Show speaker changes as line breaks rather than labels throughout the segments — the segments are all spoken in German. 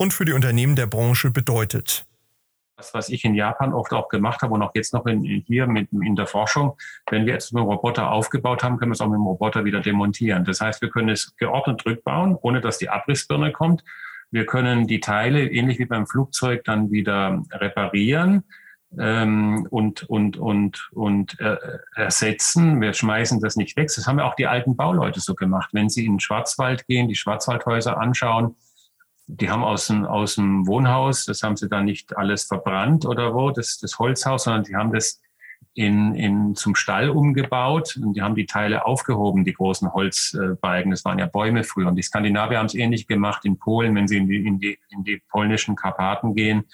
und für die Unternehmen der Branche bedeutet.
Das, was ich in Japan oft auch gemacht habe und auch jetzt noch in, hier mit, in der Forschung, wenn wir jetzt einen Roboter aufgebaut haben, können wir es auch mit dem Roboter wieder demontieren. Das heißt, wir können es geordnet rückbauen, ohne dass die Abrissbirne kommt. Wir können die Teile, ähnlich wie beim Flugzeug, dann wieder reparieren ähm, und, und, und, und äh, ersetzen. Wir schmeißen das nicht weg. Das haben ja auch die alten Bauleute so gemacht. Wenn sie in den Schwarzwald gehen, die Schwarzwaldhäuser anschauen, die haben aus dem, aus dem Wohnhaus, das haben sie dann nicht alles verbrannt oder wo, das, das Holzhaus, sondern die haben das in, in, zum Stall umgebaut und die haben die Teile aufgehoben, die großen Holzbalken. Das waren ja Bäume früher. Und die Skandinavier haben es ähnlich gemacht in Polen, wenn sie in die, in die, in die polnischen Karpaten gehen.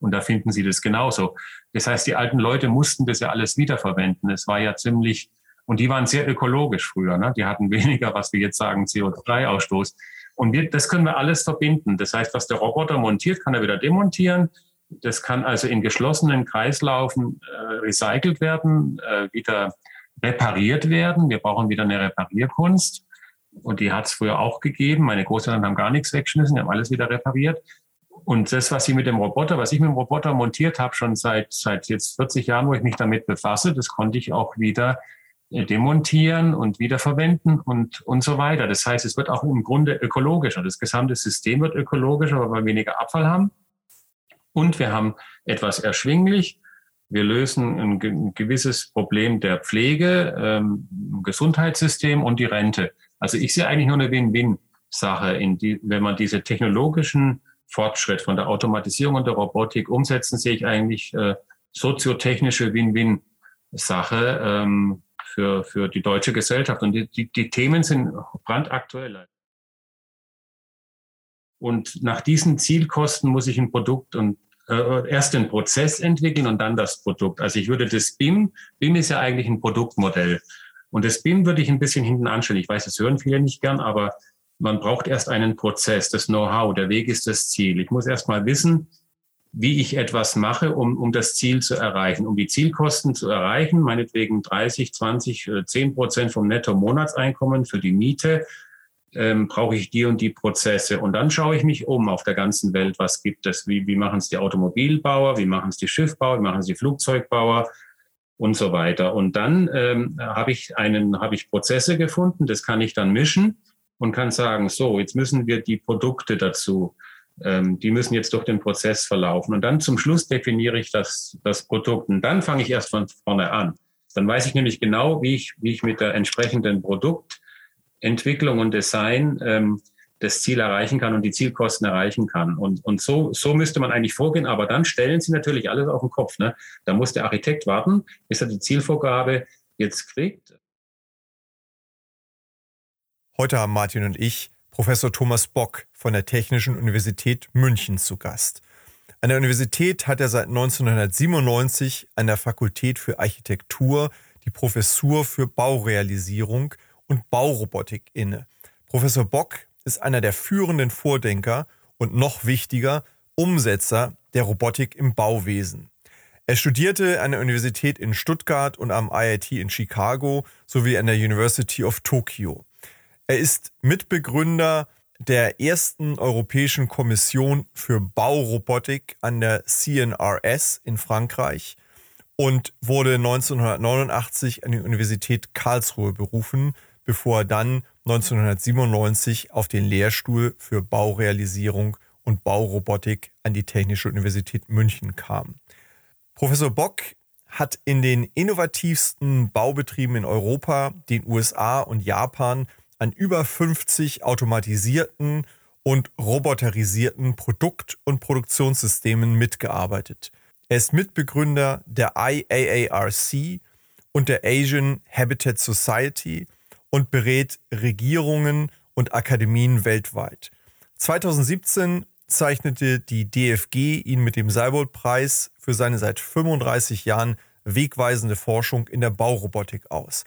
Und da finden sie das genauso. Das heißt, die alten Leute mussten das ja alles wiederverwenden. Es war ja ziemlich, und die waren sehr ökologisch früher. Ne? Die hatten weniger, was wir jetzt sagen, CO2-Ausstoß. Und wir, das können wir alles verbinden. Das heißt, was der Roboter montiert, kann er wieder demontieren. Das kann also in geschlossenen Kreislaufen äh, recycelt werden, äh, wieder repariert werden. Wir brauchen wieder eine Reparierkunst. Und die hat es früher auch gegeben. Meine Großeltern haben gar nichts weggeschmissen, haben alles wieder repariert. Und das, was Sie mit dem Roboter, was ich mit dem Roboter montiert habe, schon seit, seit jetzt 40 Jahren, wo ich mich damit befasse, das konnte ich auch wieder demontieren und wiederverwenden und, und so weiter. Das heißt, es wird auch im Grunde ökologischer. Das gesamte System wird ökologischer, weil wir weniger Abfall haben. Und wir haben etwas erschwinglich. Wir lösen ein, gewisses Problem der Pflege, ähm, Gesundheitssystem und die Rente. Also ich sehe eigentlich nur eine Win-Win-Sache, wenn man diese technologischen Fortschritt von der Automatisierung und der Robotik umsetzen, sehe ich eigentlich äh, soziotechnische Win-Win-Sache. Ähm, für, für die deutsche Gesellschaft. Und die, die, die Themen sind brandaktuell. Und nach diesen Zielkosten muss ich ein Produkt und äh, erst den Prozess entwickeln und dann das Produkt. Also ich würde das BIM, BIM ist ja eigentlich ein Produktmodell. Und das BIM würde ich ein bisschen hinten anstellen. Ich weiß, das hören viele nicht gern, aber man braucht erst einen Prozess, das Know-how. Der Weg ist das Ziel. Ich muss erst mal wissen, wie ich etwas mache, um, um das Ziel zu erreichen. Um die Zielkosten zu erreichen, meinetwegen 30, 20, 10 Prozent vom Netto-Monatseinkommen für die Miete, ähm, brauche ich die und die Prozesse. Und dann schaue ich mich um auf der ganzen Welt, was gibt es, wie, wie machen es die Automobilbauer, wie machen es die Schiffbauer, wie machen es die Flugzeugbauer und so weiter. Und dann ähm, habe ich einen, habe ich Prozesse gefunden, das kann ich dann mischen und kann sagen, so, jetzt müssen wir die Produkte dazu ähm, die müssen jetzt durch den Prozess verlaufen. Und dann zum Schluss definiere ich das, das Produkt. Und dann fange ich erst von vorne an. Dann weiß ich nämlich genau, wie ich, wie ich mit der entsprechenden Produktentwicklung und Design ähm, das Ziel erreichen kann und die Zielkosten erreichen kann. Und, und so, so müsste man eigentlich vorgehen. Aber dann stellen Sie natürlich alles auf den Kopf. Ne? Da muss der Architekt warten, bis er die Zielvorgabe jetzt kriegt.
Heute haben Martin und ich Professor Thomas Bock von der Technischen Universität München zu Gast. An der Universität hat er seit 1997 an der Fakultät für Architektur die Professur für Baurealisierung und Baurobotik inne. Professor Bock ist einer der führenden Vordenker und noch wichtiger Umsetzer der Robotik im Bauwesen. Er studierte an der Universität in Stuttgart und am IIT in Chicago sowie an der University of Tokyo. Er ist Mitbegründer der ersten Europäischen Kommission für Baurobotik an der CNRS in Frankreich und wurde 1989 an die Universität Karlsruhe berufen, bevor er dann 1997 auf den Lehrstuhl für Baurealisierung und Baurobotik an die Technische Universität München kam. Professor Bock hat in den innovativsten Baubetrieben in Europa, den USA und Japan an über 50 automatisierten und roboterisierten Produkt- und Produktionssystemen mitgearbeitet. Er ist Mitbegründer der IAARC und der Asian Habitat Society und berät Regierungen und Akademien weltweit. 2017 zeichnete die DFG ihn mit dem Seibold-Preis für seine seit 35 Jahren wegweisende Forschung in der Baurobotik aus.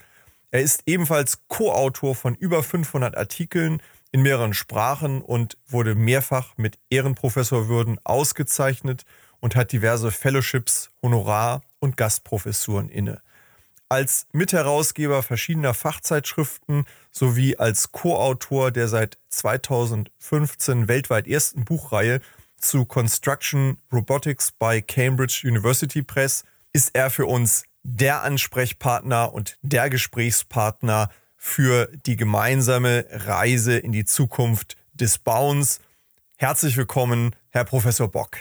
Er ist ebenfalls Co-Autor von über 500 Artikeln in mehreren Sprachen und wurde mehrfach mit Ehrenprofessorwürden ausgezeichnet und hat diverse Fellowships, Honorar- und Gastprofessuren inne. Als Mitherausgeber verschiedener Fachzeitschriften sowie als Co-Autor der seit 2015 weltweit ersten Buchreihe zu Construction Robotics by Cambridge University Press ist er für uns der Ansprechpartner und der Gesprächspartner für die gemeinsame Reise in die Zukunft des Bauens. Herzlich willkommen, Herr Professor Bock.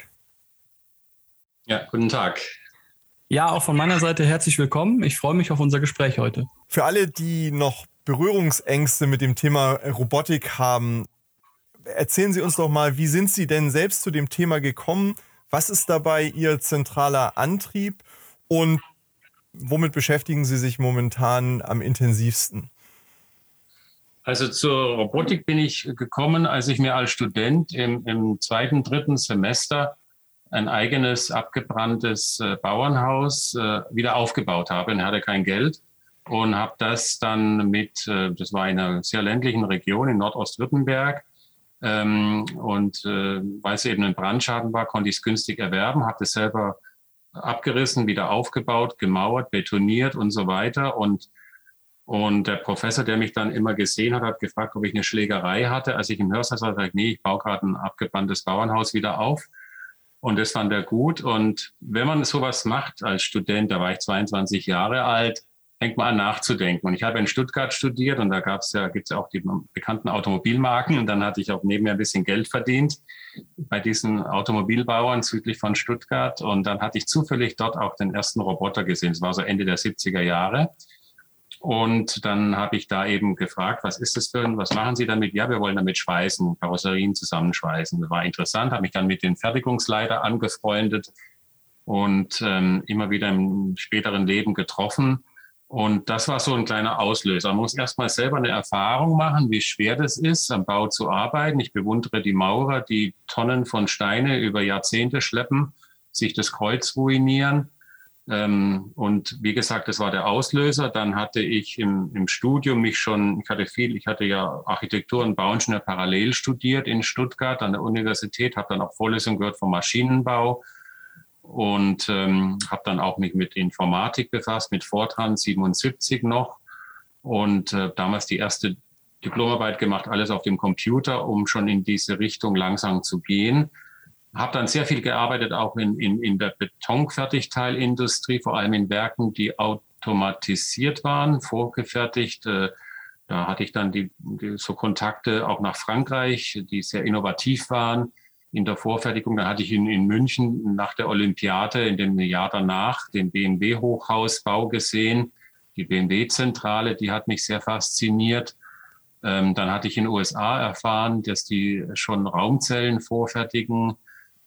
Ja, guten Tag.
Ja, auch von meiner Seite herzlich willkommen. Ich freue mich auf unser Gespräch heute.
Für alle, die noch Berührungsängste mit dem Thema Robotik haben, erzählen Sie uns doch mal, wie sind Sie denn selbst zu dem Thema gekommen? Was ist dabei Ihr zentraler Antrieb und womit beschäftigen Sie sich momentan am intensivsten?
Also zur Robotik bin ich gekommen, als ich mir als Student im, im zweiten, dritten Semester ein eigenes abgebranntes äh, Bauernhaus äh, wieder aufgebaut habe und hatte kein Geld und habe das dann mit, äh, das war in einer sehr ländlichen Region in Nordostwürttemberg ähm, und äh, weil es eben ein Brandschaden war, konnte ich es günstig erwerben, habe das selber abgerissen, wieder aufgebaut, gemauert, betoniert und so weiter und und der Professor, der mich dann immer gesehen hat, hat gefragt, ob ich eine Schlägerei hatte. Als ich im Hörsaal sagte, ich, nee, ich baue gerade ein abgebranntes Bauernhaus wieder auf. Und das fand er gut. Und wenn man sowas macht als Student, da war ich 22 Jahre alt, fängt man an nachzudenken. Und ich habe in Stuttgart studiert und da gab's ja, gibt's ja auch die bekannten Automobilmarken. Und dann hatte ich auch nebenher ein bisschen Geld verdient bei diesen Automobilbauern südlich von Stuttgart. Und dann hatte ich zufällig dort auch den ersten Roboter gesehen. Das war so Ende der 70er Jahre. Und dann habe ich da eben gefragt, was ist das für ein, was machen Sie damit? Ja, wir wollen damit schweißen, Karosserien zusammenschweißen. Das war interessant, habe mich dann mit den Fertigungsleiter angefreundet und ähm, immer wieder im späteren Leben getroffen. Und das war so ein kleiner Auslöser. Man muss erstmal selber eine Erfahrung machen, wie schwer das ist, am Bau zu arbeiten. Ich bewundere die Maurer, die Tonnen von Steine über Jahrzehnte schleppen, sich das Kreuz ruinieren ähm, und wie gesagt, das war der Auslöser. Dann hatte ich im, im Studium mich schon, ich hatte viel, ich hatte ja Architektur und Bauingenieur parallel studiert in Stuttgart an der Universität, habe dann auch Vorlesungen gehört vom Maschinenbau und ähm, habe dann auch mich mit Informatik befasst, mit Fortran 77 noch und äh, damals die erste Diplomarbeit gemacht, alles auf dem Computer, um schon in diese Richtung langsam zu gehen habe dann sehr viel gearbeitet, auch in, in, in der Betonfertigteilindustrie, vor allem in Werken, die automatisiert waren, vorgefertigt. Äh, da hatte ich dann die, die, so Kontakte auch nach Frankreich, die sehr innovativ waren in der Vorfertigung. Da hatte ich in, in München nach der Olympiade in dem Jahr danach den BMW-Hochhausbau gesehen. Die BMW-Zentrale, die hat mich sehr fasziniert. Ähm, dann hatte ich in den USA erfahren, dass die schon Raumzellen vorfertigen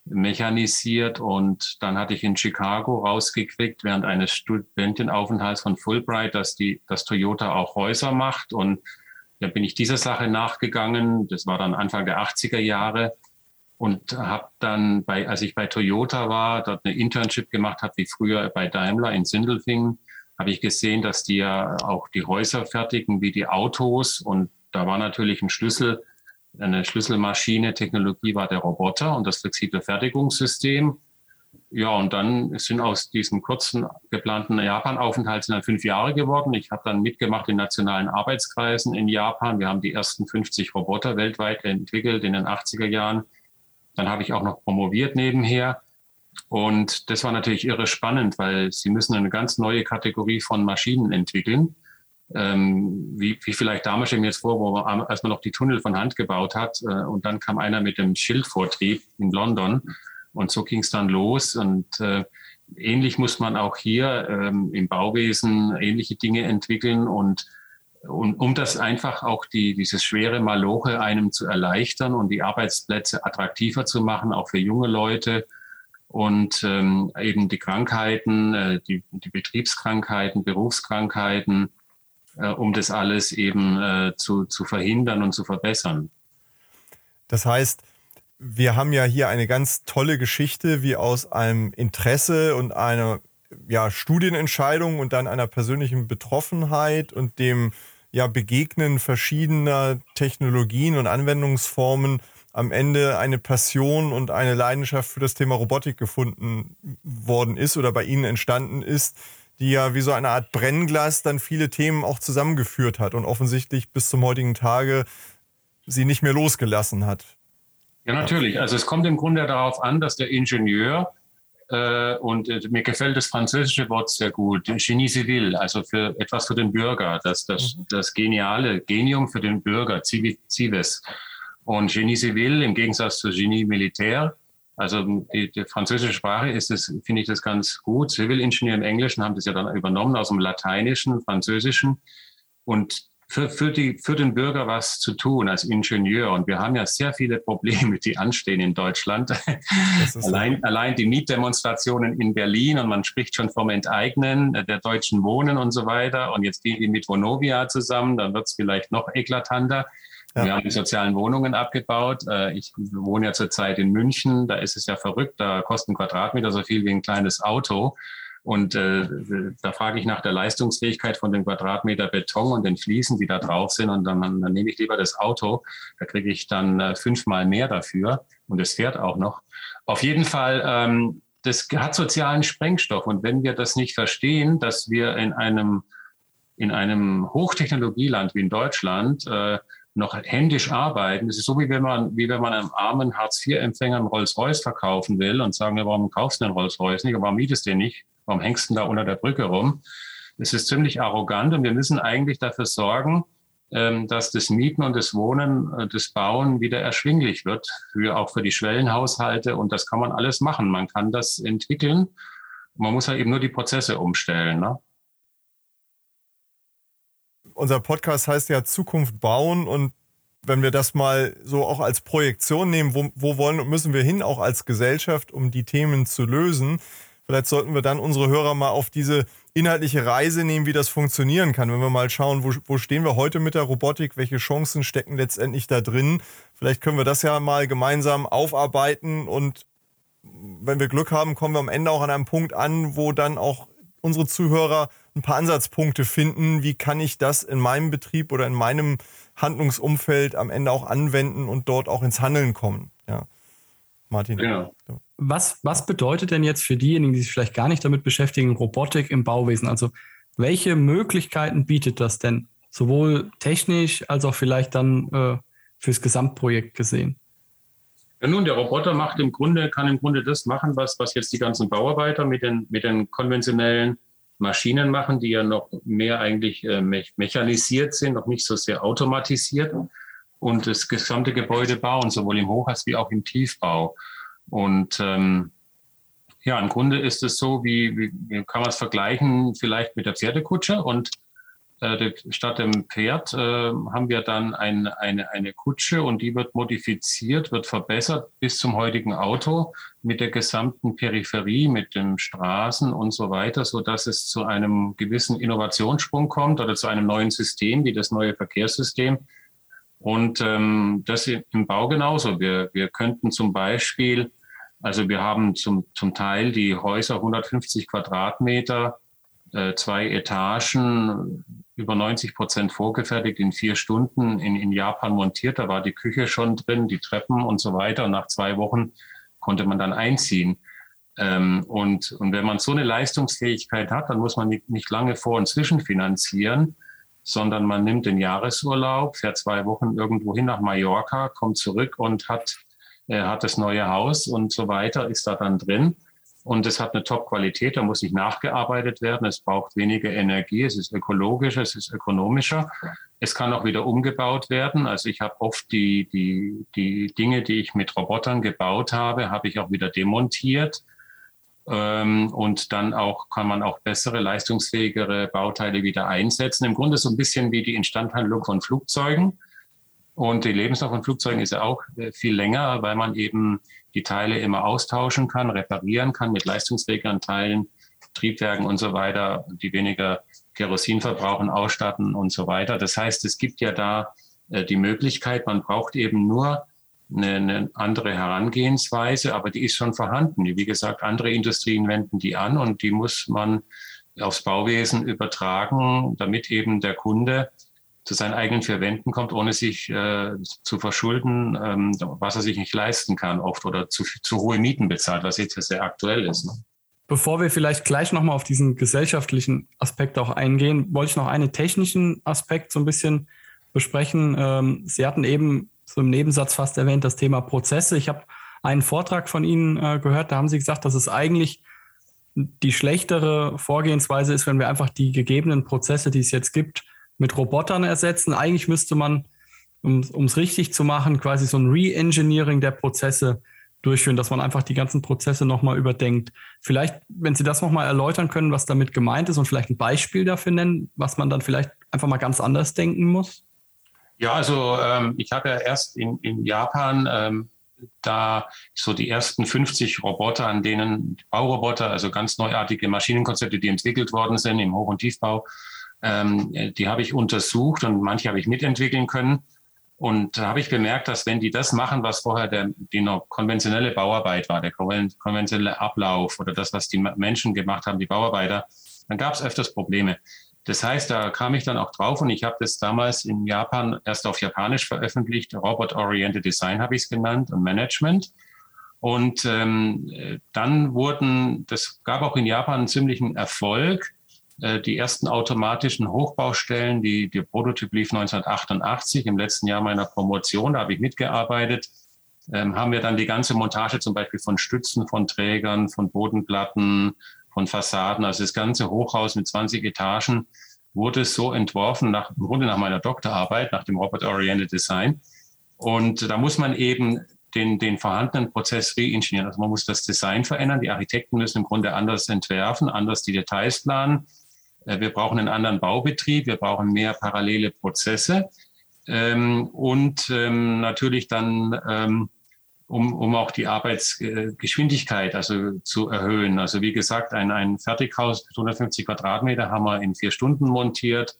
mechanisiert und dann hatte ich in Chicago rausgekriegt während eines Studentenaufenthalts von Fulbright, dass die, dass Toyota auch Häuser macht und da bin ich dieser Sache nachgegangen. Das war dann Anfang der 80er Jahre und habe dann bei, als ich bei Toyota war, dort eine Internship gemacht habe, wie früher bei Daimler in Sindelfingen, habe ich gesehen, dass die ja auch die Häuser fertigen wie die Autos und da war natürlich ein Schlüssel eine Schlüsselmaschine, Technologie war der Roboter und das flexible Fertigungssystem. Ja, und dann sind aus diesem kurzen geplanten Japan-Aufenthalt sind dann fünf Jahre geworden. Ich habe dann mitgemacht in nationalen Arbeitskreisen in Japan. Wir haben die ersten 50 Roboter weltweit entwickelt in den 80er Jahren. Dann habe ich auch noch promoviert nebenher. Und das war natürlich irre spannend, weil sie müssen eine ganz neue Kategorie von Maschinen entwickeln. Ähm, wie, wie vielleicht damals mir jetzt vor, wo man, als man noch die Tunnel von Hand gebaut hat äh, und dann kam einer mit dem Schildvortrieb in London. Und so ging es dann los. Und äh, ähnlich muss man auch hier ähm, im Bauwesen ähnliche Dinge entwickeln. Und und um das einfach auch die, dieses schwere Maloche einem zu erleichtern und die Arbeitsplätze attraktiver zu machen, auch für junge Leute und ähm, eben die Krankheiten, äh, die, die Betriebskrankheiten, Berufskrankheiten, äh, um das alles eben äh, zu, zu verhindern und zu verbessern.
Das heißt, wir haben ja hier eine ganz tolle Geschichte, wie aus einem Interesse und einer ja, Studienentscheidung und dann einer persönlichen Betroffenheit und dem ja, Begegnen verschiedener Technologien und Anwendungsformen am Ende eine Passion und eine Leidenschaft für das Thema Robotik gefunden worden ist oder bei Ihnen entstanden ist, die ja wie so eine Art Brennglas dann viele Themen auch zusammengeführt hat und offensichtlich bis zum heutigen Tage sie nicht mehr losgelassen hat.
Ja, natürlich. Also es kommt im Grunde darauf an, dass der Ingenieur und äh, mir gefällt das französische Wort sehr gut, Genie civil, also für etwas für den Bürger, das, das, mhm. das geniale Genium für den Bürger, Civis. Und Genie civil im Gegensatz zu Genie militär, also die, die französische Sprache ist es, finde ich das ganz gut. Civil Engineer im Englischen haben das ja dann übernommen aus dem Lateinischen, Französischen. Und für, für, die, für den Bürger was zu tun als Ingenieur. Und wir haben ja sehr viele Probleme, die anstehen in Deutschland. allein, allein die Mietdemonstrationen in Berlin und man spricht schon vom Enteignen der deutschen Wohnen und so weiter. Und jetzt gehen die mit Vonovia zusammen, dann wird es vielleicht noch eklatanter. Ja. Wir haben die sozialen Wohnungen abgebaut. Äh, ich wohne ja zurzeit in München. Da ist es ja verrückt. Da kosten Quadratmeter so viel wie ein kleines Auto. Und äh, da frage ich nach der Leistungsfähigkeit von den Quadratmeter Beton und den Fliesen, die da drauf sind. Und dann, dann nehme ich lieber das Auto. Da kriege ich dann äh, fünfmal mehr dafür. Und es fährt auch noch. Auf jeden Fall, ähm, das hat sozialen Sprengstoff. Und wenn wir das nicht verstehen, dass wir in einem, in einem Hochtechnologieland wie in Deutschland äh, noch händisch arbeiten. Das ist so, wie wenn man, wie wenn man einem armen Hartz-IV-Empfänger einen Rolls-Royce verkaufen will und sagen, ja, warum kaufst du den Rolls-Royce nicht? Warum mietest du den nicht? Warum hängst du da unter der Brücke rum? Das ist ziemlich arrogant und wir müssen eigentlich dafür sorgen, ähm, dass das Mieten und das Wohnen, äh, das Bauen wieder erschwinglich wird, für, auch für die Schwellenhaushalte. Und das kann man alles machen. Man kann das entwickeln. Man muss halt eben nur die Prozesse umstellen. Ne?
Unser Podcast heißt ja Zukunft bauen und wenn wir das mal so auch als Projektion nehmen, wo, wo wollen und müssen wir hin, auch als Gesellschaft, um die Themen zu lösen, Vielleicht sollten wir dann unsere Hörer mal auf diese inhaltliche Reise nehmen, wie das funktionieren kann. Wenn wir mal schauen, wo, wo stehen wir heute mit der Robotik, welche Chancen stecken letztendlich da drin. Vielleicht können wir das ja mal gemeinsam aufarbeiten und wenn wir Glück haben, kommen wir am Ende auch an einem Punkt an, wo dann auch unsere Zuhörer ein paar Ansatzpunkte finden. Wie kann ich das in meinem Betrieb oder in meinem Handlungsumfeld am Ende auch anwenden und dort auch ins Handeln kommen? Ja. Martin.
Ja. Was, was bedeutet denn jetzt für diejenigen, die sich vielleicht gar nicht damit beschäftigen, Robotik im Bauwesen? Also welche Möglichkeiten bietet das denn? Sowohl technisch als auch vielleicht dann äh, fürs Gesamtprojekt gesehen?
Ja, nun, der Roboter macht im Grunde, kann im Grunde das machen, was, was jetzt die ganzen Bauarbeiter mit den, mit den konventionellen Maschinen machen, die ja noch mehr eigentlich äh, me mechanisiert sind, noch nicht so sehr automatisiert und das gesamte Gebäude bauen, sowohl im Hoch- als wie auch im Tiefbau. Und ähm, ja, im Grunde ist es so, wie, wie, kann man es vergleichen, vielleicht mit der Pferdekutsche und äh, statt dem Pferd äh, haben wir dann ein, eine, eine Kutsche und die wird modifiziert, wird verbessert bis zum heutigen Auto mit der gesamten Peripherie, mit den Straßen und so weiter, so dass es zu einem gewissen Innovationssprung kommt oder zu einem neuen System, wie das neue Verkehrssystem, und ähm, das im Bau genauso. Wir, wir könnten zum Beispiel, also wir haben zum, zum Teil die Häuser 150 Quadratmeter, äh, zwei Etagen, über 90 Prozent vorgefertigt in vier Stunden in, in Japan montiert. Da war die Küche schon drin, die Treppen und so weiter. Und nach zwei Wochen konnte man dann einziehen. Ähm, und, und wenn man so eine Leistungsfähigkeit hat, dann muss man nicht, nicht lange vor und zwischen finanzieren sondern man nimmt den Jahresurlaub, fährt zwei Wochen irgendwo hin nach Mallorca, kommt zurück und hat, äh, hat das neue Haus und so weiter, ist da dann drin. Und es hat eine Top-Qualität, da muss nicht nachgearbeitet werden, es braucht weniger Energie, es ist ökologischer, es ist ökonomischer. Es kann auch wieder umgebaut werden. Also ich habe oft die, die, die Dinge, die ich mit Robotern gebaut habe, habe ich auch wieder demontiert und dann auch kann man auch bessere, leistungsfähigere Bauteile wieder einsetzen. Im Grunde so ein bisschen wie die Instandhandlung von Flugzeugen. Und die Lebensdauer von Flugzeugen ist ja auch äh, viel länger, weil man eben die Teile immer austauschen kann, reparieren kann mit leistungsfähigeren Teilen, Triebwerken und so weiter, die weniger Kerosin verbrauchen, ausstatten und so weiter. Das heißt, es gibt ja da äh, die Möglichkeit, man braucht eben nur eine, eine andere Herangehensweise, aber die ist schon vorhanden. Wie gesagt, andere Industrien wenden die an und die muss man aufs Bauwesen übertragen, damit eben der Kunde zu seinen eigenen vier Wänden kommt, ohne sich äh, zu verschulden, ähm, was er sich nicht leisten kann oft oder zu, zu hohe Mieten bezahlt, was jetzt sehr aktuell ist. Ne?
Bevor wir vielleicht gleich nochmal auf diesen gesellschaftlichen Aspekt auch eingehen, wollte ich noch einen technischen Aspekt so ein bisschen besprechen. Ähm, Sie hatten eben so im Nebensatz fast erwähnt das Thema Prozesse. Ich habe einen Vortrag von Ihnen äh, gehört, da haben Sie gesagt, dass es eigentlich die schlechtere Vorgehensweise ist, wenn wir einfach die gegebenen Prozesse, die es jetzt gibt, mit Robotern ersetzen. Eigentlich müsste man, um es richtig zu machen, quasi so ein Re-Engineering der Prozesse durchführen, dass man einfach die ganzen Prozesse nochmal überdenkt. Vielleicht, wenn Sie das nochmal erläutern können, was damit gemeint ist und vielleicht ein Beispiel dafür nennen, was man dann vielleicht einfach mal ganz anders denken muss.
Ja, also ähm, ich habe ja erst in, in Japan ähm, da so die ersten 50 Roboter, an denen Bauroboter, also ganz neuartige Maschinenkonzepte, die entwickelt worden sind im Hoch- und Tiefbau, ähm, die habe ich untersucht und manche habe ich mitentwickeln können. Und da habe ich bemerkt, dass wenn die das machen, was vorher der, die noch konventionelle Bauarbeit war, der konventionelle Ablauf oder das, was die Menschen gemacht haben, die Bauarbeiter, dann gab es öfters Probleme. Das heißt, da kam ich dann auch drauf und ich habe das damals in Japan erst auf Japanisch veröffentlicht. Robot-Oriented Design habe ich es genannt und Management. Und ähm, dann wurden, das gab auch in Japan einen ziemlichen Erfolg. Äh, die ersten automatischen Hochbaustellen, die, der Prototyp lief 1988, im letzten Jahr meiner Promotion, da habe ich mitgearbeitet, ähm, haben wir dann die ganze Montage zum Beispiel von Stützen, von Trägern, von Bodenplatten, von Fassaden, also das ganze Hochhaus mit 20 Etagen, wurde so entworfen, nach, im Grunde nach meiner Doktorarbeit, nach dem Robot-Oriented Design. Und da muss man eben den, den vorhandenen Prozess reingenieren. Also man muss das Design verändern. Die Architekten müssen im Grunde anders entwerfen, anders die Details planen. Äh, wir brauchen einen anderen Baubetrieb, wir brauchen mehr parallele Prozesse ähm, und ähm, natürlich dann ähm, um, um auch die Arbeitsgeschwindigkeit also zu erhöhen. Also wie gesagt, ein, ein Fertighaus mit 150 Quadratmeter haben wir in vier Stunden montiert.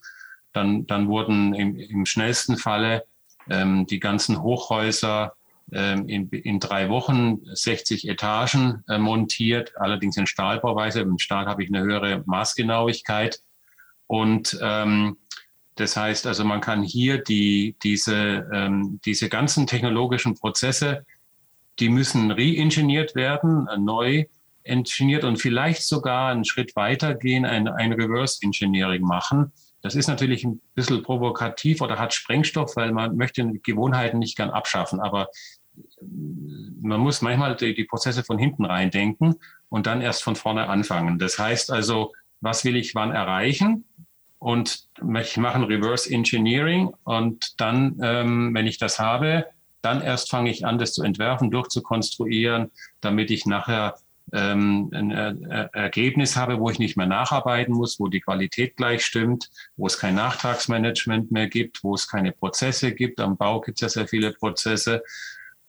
Dann, dann wurden im, im schnellsten Falle ähm, die ganzen Hochhäuser ähm, in, in drei Wochen 60 Etagen äh, montiert, allerdings in Stahlbauweise. Im Stahl habe ich eine höhere Maßgenauigkeit. Und ähm, das heißt also, man kann hier die, diese, ähm, diese ganzen technologischen Prozesse die müssen reingeniert werden, äh, neu engineert und vielleicht sogar einen Schritt weiter gehen, ein, ein Reverse Engineering machen. Das ist natürlich ein bisschen provokativ oder hat Sprengstoff, weil man möchte Gewohnheiten nicht gern abschaffen. Aber äh, man muss manchmal die, die Prozesse von hinten rein denken und dann erst von vorne anfangen. Das heißt also, was will ich wann erreichen? Und ich mache ein Reverse Engineering und dann, ähm, wenn ich das habe, dann erst fange ich an, das zu entwerfen, durchzukonstruieren, damit ich nachher ähm, ein äh, Ergebnis habe, wo ich nicht mehr nacharbeiten muss, wo die Qualität gleich stimmt, wo es kein Nachtragsmanagement mehr gibt, wo es keine Prozesse gibt. Am Bau gibt es ja sehr viele Prozesse.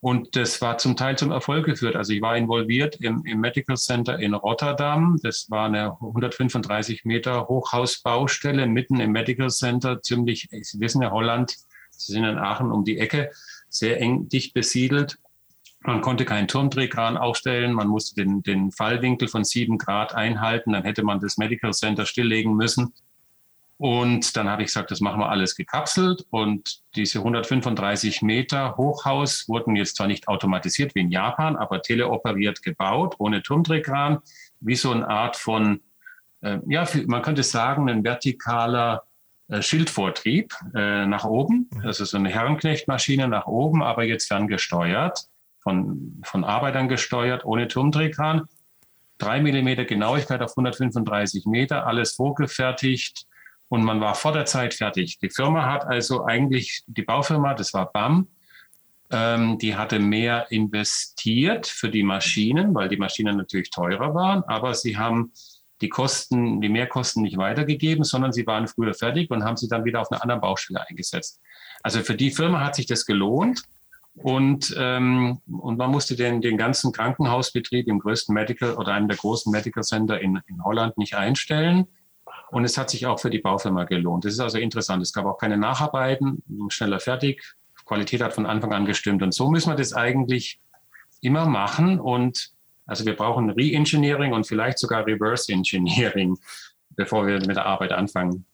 Und das war zum Teil zum Erfolg geführt. Also ich war involviert im, im Medical Center in Rotterdam. Das war eine 135 Meter Hochhausbaustelle mitten im Medical Center, ziemlich, Sie wissen ja, Holland, Sie sind in Aachen um die Ecke sehr eng dicht besiedelt. Man konnte keinen Turmdrehkran aufstellen, man musste den, den Fallwinkel von sieben Grad einhalten, dann hätte man das Medical Center stilllegen müssen. Und dann habe ich gesagt, das machen wir alles gekapselt. Und diese 135 Meter Hochhaus wurden jetzt zwar nicht automatisiert wie in Japan, aber teleoperiert gebaut, ohne Turmdrehkran, wie so eine Art von, äh, ja, man könnte sagen, ein vertikaler Schildvortrieb äh, nach oben. Das ist so eine Herrenknechtmaschine nach oben, aber jetzt ferngesteuert, von, von Arbeitern gesteuert, ohne Turmdrehkran. Drei Millimeter Genauigkeit auf 135 Meter, alles vorgefertigt und man war vor der Zeit fertig. Die Firma hat also eigentlich, die Baufirma, das war BAM, ähm, die hatte mehr investiert für die Maschinen, weil die Maschinen natürlich teurer waren, aber sie haben die Kosten, die Mehrkosten nicht weitergegeben, sondern sie waren früher fertig und haben sie dann wieder auf einer anderen Baustelle eingesetzt. Also für die Firma hat sich das gelohnt. Und, ähm, und man musste den, den ganzen Krankenhausbetrieb im größten Medical oder einem der großen Medical Center in, in Holland nicht einstellen. Und es hat sich auch für die Baufirma gelohnt. Das ist also interessant. Es gab auch keine Nacharbeiten, schneller fertig, Qualität hat von Anfang an gestimmt. Und so müssen wir das eigentlich immer machen. Und also wir brauchen Re-Engineering und vielleicht sogar Reverse Engineering, bevor wir mit der Arbeit anfangen.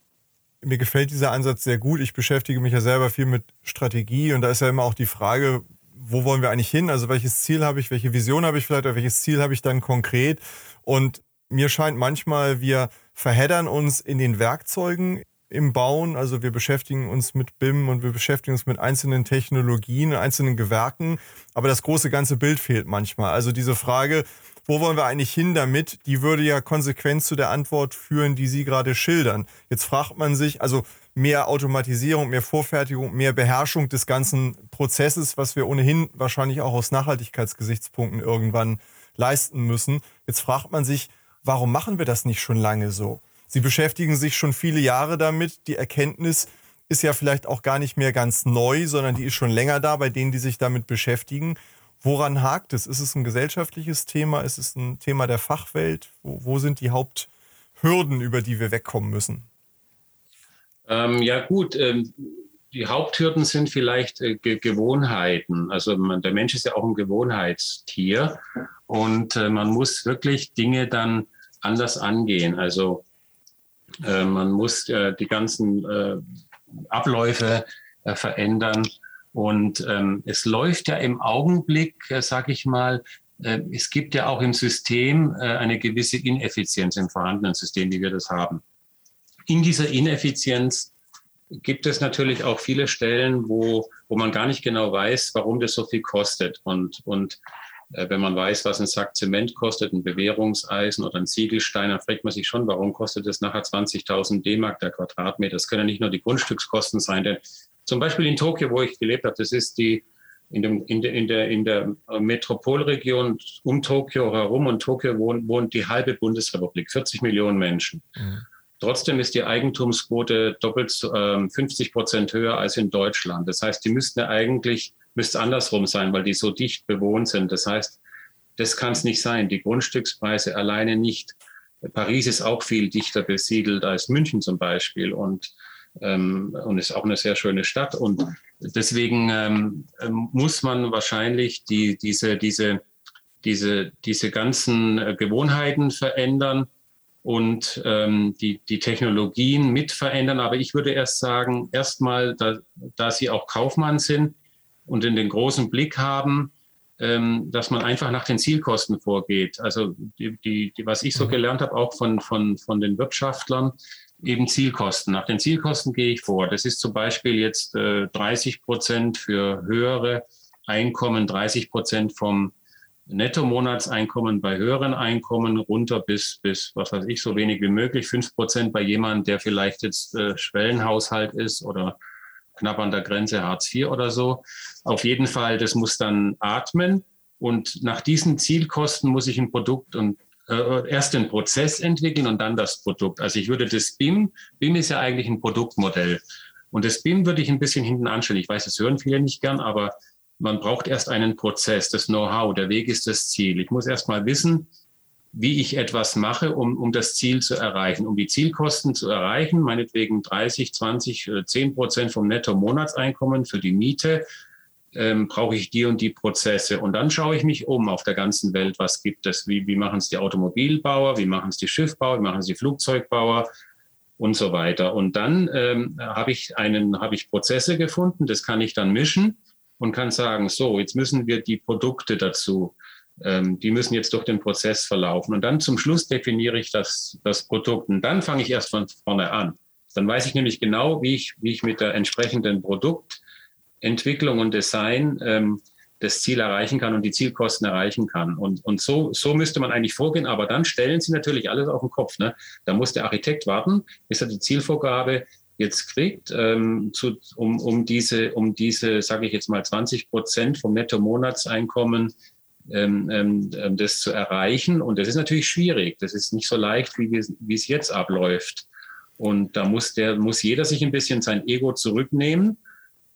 Mir gefällt dieser Ansatz sehr gut. Ich beschäftige mich ja selber viel mit Strategie und da ist ja immer auch die Frage, wo wollen wir eigentlich hin? Also welches Ziel habe ich, welche Vision habe ich vielleicht oder welches Ziel habe ich dann konkret? Und mir scheint manchmal, wir verheddern uns in den Werkzeugen im Bauen. Also wir beschäftigen uns mit BIM und wir beschäftigen uns mit einzelnen Technologien, einzelnen Gewerken. Aber das große ganze Bild fehlt manchmal. Also diese Frage, wo wollen wir eigentlich hin damit, die würde ja konsequent zu der Antwort führen, die Sie gerade schildern. Jetzt fragt man sich, also mehr Automatisierung, mehr Vorfertigung, mehr Beherrschung des ganzen Prozesses, was wir ohnehin wahrscheinlich auch aus Nachhaltigkeitsgesichtspunkten irgendwann leisten müssen. Jetzt fragt man sich, warum machen wir das nicht schon lange so? Sie beschäftigen sich schon viele Jahre damit. Die Erkenntnis ist ja vielleicht auch gar nicht mehr ganz neu, sondern die ist schon länger da bei denen, die sich damit beschäftigen. Woran hakt es? Ist es ein gesellschaftliches Thema? Ist es ein Thema der Fachwelt? Wo, wo sind die Haupthürden, über die wir wegkommen müssen?
Ähm, ja gut, ähm, die Haupthürden sind vielleicht äh, Ge Gewohnheiten. Also man, der Mensch ist ja auch ein Gewohnheitstier und äh, man muss wirklich Dinge dann anders angehen. Also äh, man muss äh, die ganzen äh, Abläufe äh, verändern. Und ähm, es läuft ja im Augenblick, äh, sage ich mal, äh, es gibt ja auch im System eine gewisse Ineffizienz im vorhandenen System, wie wir das haben. In dieser Ineffizienz gibt es natürlich auch viele Stellen, wo, wo man gar nicht genau weiß, warum das so viel kostet. Und, und wenn man weiß, was ein Sack Zement kostet, ein Bewährungseisen oder ein Ziegelstein, dann fragt man sich schon, warum kostet das nachher 20.000 D-Mark der Quadratmeter? Das können nicht nur die Grundstückskosten sein, denn zum Beispiel in Tokio, wo ich gelebt habe, das ist die in, dem, in, der, in, der, in der Metropolregion um Tokio herum und Tokio wohnt, wohnt die halbe Bundesrepublik, 40 Millionen Menschen. Mhm. Trotzdem ist die Eigentumsquote doppelt äh, 50 Prozent höher als in Deutschland. Das heißt, die müssten ja eigentlich müsste andersrum sein, weil die so dicht bewohnt sind. Das heißt, das kann es nicht sein. Die Grundstückspreise alleine nicht. Paris ist auch viel dichter besiedelt als München zum Beispiel und, ähm, und ist auch eine sehr schöne Stadt. Und deswegen ähm, muss man wahrscheinlich die, diese, diese, diese, diese ganzen äh, Gewohnheiten verändern und ähm, die, die Technologien mit verändern. Aber ich würde erst sagen, erstmal, da, da Sie auch Kaufmann sind, und in den großen Blick haben, ähm, dass man einfach nach den Zielkosten vorgeht. Also die, die, die, was ich so mhm. gelernt habe, auch von, von, von den Wirtschaftlern, eben Zielkosten. Nach den Zielkosten gehe ich vor. Das ist zum Beispiel jetzt äh, 30 Prozent für höhere Einkommen, 30 Prozent vom Netto-Monatseinkommen bei höheren Einkommen runter bis, bis, was weiß ich, so wenig wie möglich, fünf Prozent bei jemandem, der vielleicht jetzt äh, Schwellenhaushalt ist oder knapp an der Grenze Hartz IV oder so. Auf jeden Fall, das muss dann atmen. Und nach diesen Zielkosten muss ich ein Produkt und äh, erst den Prozess entwickeln und dann das Produkt. Also ich würde das BIM, BIM ist ja eigentlich ein Produktmodell. Und das BIM würde ich ein bisschen hinten anstellen. Ich weiß, das hören viele nicht gern, aber man braucht erst einen Prozess, das Know-how. Der Weg ist das Ziel. Ich muss erst mal wissen, wie ich etwas mache, um, um das Ziel zu erreichen. Um die Zielkosten zu erreichen, meinetwegen 30, 20, 10 Prozent vom Netto-Monatseinkommen für die Miete, ähm, brauche ich die und die Prozesse. Und dann schaue ich mich um auf der ganzen Welt, was gibt es, wie, wie machen es die Automobilbauer, wie machen es die Schiffbauer, wie machen es die Flugzeugbauer und so weiter. Und dann ähm, habe ich einen, habe ich Prozesse gefunden, das kann ich dann mischen und kann sagen, so, jetzt müssen wir die Produkte dazu ähm, die müssen jetzt durch den Prozess verlaufen. Und dann zum Schluss definiere ich das, das Produkt. Und dann fange ich erst von vorne an. Dann weiß ich nämlich genau, wie ich, wie ich mit der entsprechenden Produktentwicklung und Design ähm, das Ziel erreichen kann und die Zielkosten erreichen kann. Und, und so, so müsste man eigentlich vorgehen. Aber dann stellen Sie natürlich alles auf den Kopf. Ne? Da muss der Architekt warten, bis er die Zielvorgabe jetzt kriegt, ähm, zu, um, um diese, um diese, sage ich jetzt mal, 20 Prozent vom Netto-Monatseinkommen das zu erreichen. Und das ist natürlich schwierig. Das ist nicht so leicht, wie, wie es jetzt abläuft. Und da muss der, muss jeder sich ein bisschen sein Ego zurücknehmen.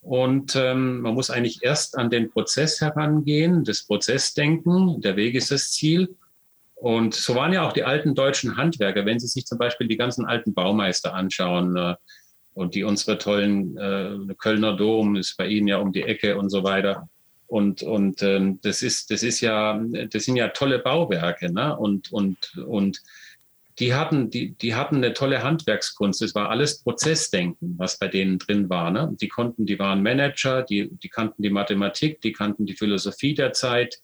Und ähm, man muss eigentlich erst an den Prozess herangehen, das Prozessdenken. Der Weg ist das Ziel. Und so waren ja auch die alten deutschen Handwerker, wenn Sie sich zum Beispiel die ganzen alten Baumeister anschauen, äh, und die unsere tollen äh, Kölner Dom ist bei Ihnen ja um die Ecke und so weiter. Und, und ähm, das ist, das ist ja, das sind ja tolle Bauwerke, ne? Und, und, und die hatten, die, die hatten eine tolle Handwerkskunst. Es war alles Prozessdenken, was bei denen drin war. Ne? Die konnten, die waren Manager, die, die kannten die Mathematik, die kannten die Philosophie der Zeit.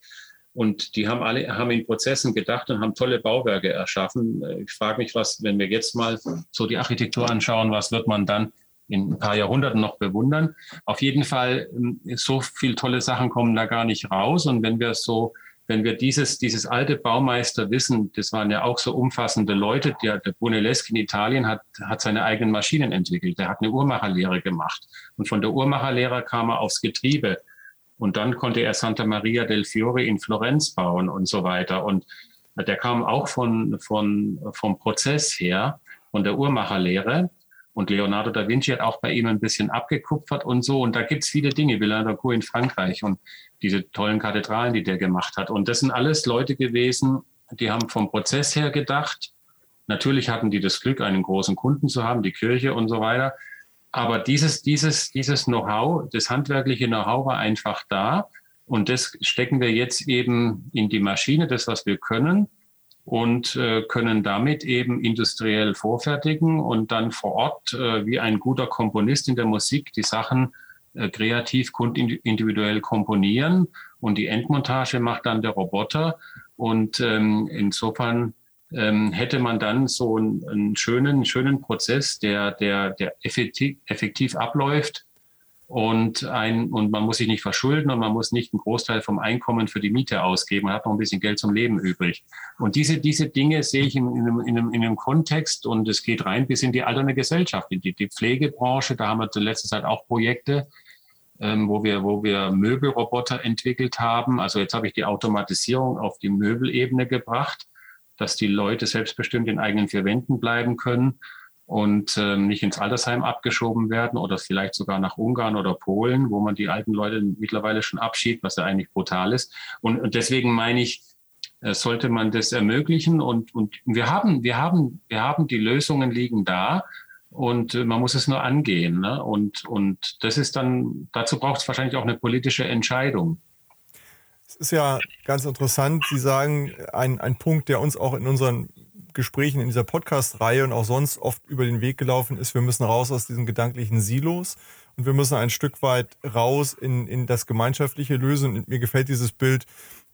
Und die haben alle, haben in Prozessen gedacht und haben tolle Bauwerke erschaffen. Ich frage mich, was, wenn wir jetzt mal so die Architektur anschauen, was wird man dann in ein paar Jahrhunderten noch bewundern? Auf jeden Fall, so viele tolle Sachen kommen da gar nicht raus. Und wenn wir so wenn wir dieses, dieses alte Baumeisterwissen, das waren ja auch so umfassende Leute, der, der Brunelleschi in Italien hat, hat seine eigenen Maschinen entwickelt. Der hat eine Uhrmacherlehre gemacht. Und von der Uhrmacherlehre kam er aufs Getriebe. Und dann konnte er Santa Maria del Fiore in Florenz bauen und so weiter. Und der kam auch von, von, vom Prozess her, von der Uhrmacherlehre. Und Leonardo da Vinci hat auch bei ihm ein bisschen abgekupfert und so. Und da gibt's viele Dinge, Villa d'Acour in Frankreich und diese tollen Kathedralen, die der gemacht hat. Und das sind alles Leute gewesen, die haben vom Prozess her gedacht. Natürlich hatten die das Glück, einen großen Kunden zu haben, die Kirche und so weiter. Aber dieses, dieses, dieses Know-how, das handwerkliche Know-how war einfach da. Und das stecken wir jetzt eben in die Maschine, das, was wir können und äh, können damit eben industriell vorfertigen und dann vor Ort äh, wie ein guter Komponist in der Musik die Sachen äh, kreativ individuell komponieren. Und die Endmontage macht dann der Roboter. Und ähm, insofern ähm, hätte man dann so einen, einen schönen schönen Prozess, der der der effektiv, effektiv abläuft und, ein, und man muss sich nicht verschulden und man muss nicht einen Großteil vom Einkommen für die Miete ausgeben. Man hat noch ein bisschen Geld zum Leben übrig. Und diese, diese Dinge sehe ich in, in, einem, in, einem, in einem Kontext und es geht rein bis in die alternde Gesellschaft, in die, die Pflegebranche. Da haben wir zur letzten Zeit auch Projekte, ähm, wo, wir, wo wir Möbelroboter entwickelt haben. Also jetzt habe ich die Automatisierung auf die Möbelebene gebracht, dass die Leute selbstbestimmt in eigenen vier Wänden bleiben können und ähm, nicht ins Altersheim abgeschoben werden oder vielleicht sogar nach Ungarn oder Polen, wo man die alten Leute mittlerweile schon abschiebt, was ja eigentlich brutal ist. Und, und deswegen meine ich, äh, sollte man das ermöglichen und, und wir haben, wir haben, wir haben die Lösungen liegen da und äh, man muss es nur angehen. Ne? Und, und das ist dann, dazu braucht es wahrscheinlich auch eine politische Entscheidung.
Es ist ja ganz interessant. Sie sagen, ein, ein Punkt, der uns auch in unseren Gesprächen in dieser Podcast-Reihe und auch sonst oft über den Weg gelaufen ist, wir müssen raus aus diesen gedanklichen Silos und wir müssen ein Stück weit raus in, in das gemeinschaftliche Lösen. Und mir gefällt dieses Bild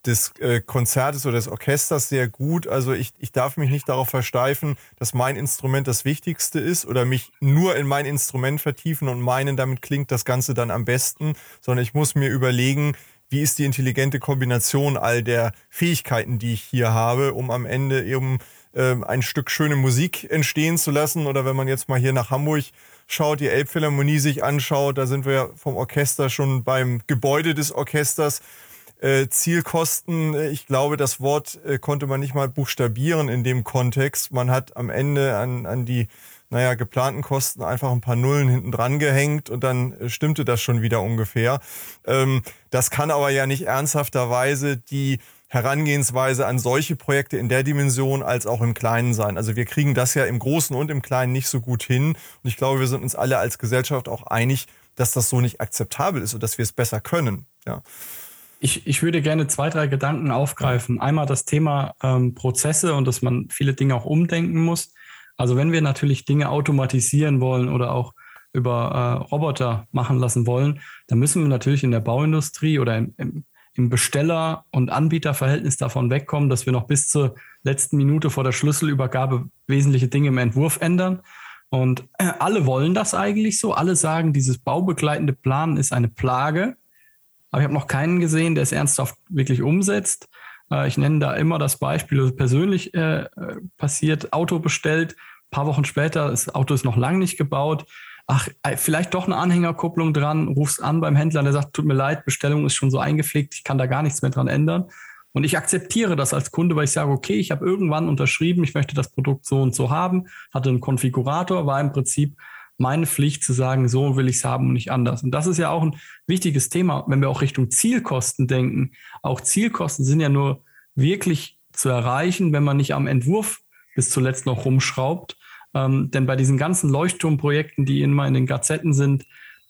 des äh, Konzertes oder des Orchesters sehr gut. Also ich, ich darf mich nicht darauf versteifen, dass mein Instrument das Wichtigste ist oder mich nur in mein Instrument vertiefen und meinen, damit klingt das Ganze dann am besten, sondern ich muss mir überlegen, wie ist die intelligente Kombination all der Fähigkeiten, die ich hier habe, um am Ende eben ähm, ein Stück schöne Musik entstehen zu lassen. Oder wenn man jetzt mal hier nach Hamburg schaut, die Elbphilharmonie sich anschaut, da sind wir vom Orchester schon beim Gebäude des Orchesters. Äh, Zielkosten, äh, ich glaube, das Wort äh, konnte man nicht mal buchstabieren in dem Kontext. Man hat am Ende an, an die naja, geplanten Kosten einfach ein paar Nullen hinten dran gehängt und dann stimmte das schon wieder ungefähr. Ähm, das kann aber ja nicht ernsthafterweise die Herangehensweise an solche Projekte in der Dimension als auch im Kleinen sein. Also wir kriegen das ja im Großen und im Kleinen nicht so gut hin. Und ich glaube, wir sind uns alle als Gesellschaft auch einig, dass das so nicht akzeptabel ist und dass wir es besser können. Ja.
Ich, ich würde gerne zwei, drei Gedanken aufgreifen. Einmal das Thema ähm, Prozesse und dass man viele Dinge auch umdenken muss. Also wenn wir natürlich Dinge automatisieren wollen oder auch über äh, Roboter machen lassen wollen, dann müssen wir natürlich in der Bauindustrie oder im, im im Besteller- und Anbieterverhältnis davon wegkommen, dass wir noch bis zur letzten Minute vor der Schlüsselübergabe wesentliche Dinge im Entwurf ändern. Und äh, alle wollen das eigentlich so. Alle sagen, dieses baubegleitende Planen ist eine Plage. Aber ich habe noch keinen gesehen, der es ernsthaft wirklich umsetzt. Äh, ich nenne da immer das Beispiel, das persönlich äh, passiert, Auto bestellt, ein paar Wochen später, das Auto ist noch lang nicht gebaut ach, äh, vielleicht doch eine Anhängerkupplung dran, rufst an beim Händler, der sagt, tut mir leid, Bestellung ist schon so eingepflegt, ich kann da gar nichts mehr dran ändern. Und ich akzeptiere das als Kunde, weil ich sage, okay, ich habe irgendwann unterschrieben, ich möchte das Produkt so und so haben, hatte einen Konfigurator, war im Prinzip meine Pflicht zu sagen, so will ich es haben und nicht anders. Und das ist ja auch ein wichtiges Thema, wenn wir auch Richtung Zielkosten denken. Auch Zielkosten sind ja nur wirklich zu erreichen, wenn man nicht am Entwurf bis zuletzt noch rumschraubt, Ähm, denn bei diesen ganzen Leuchtturmprojekten, die immer in den Gazetten sind,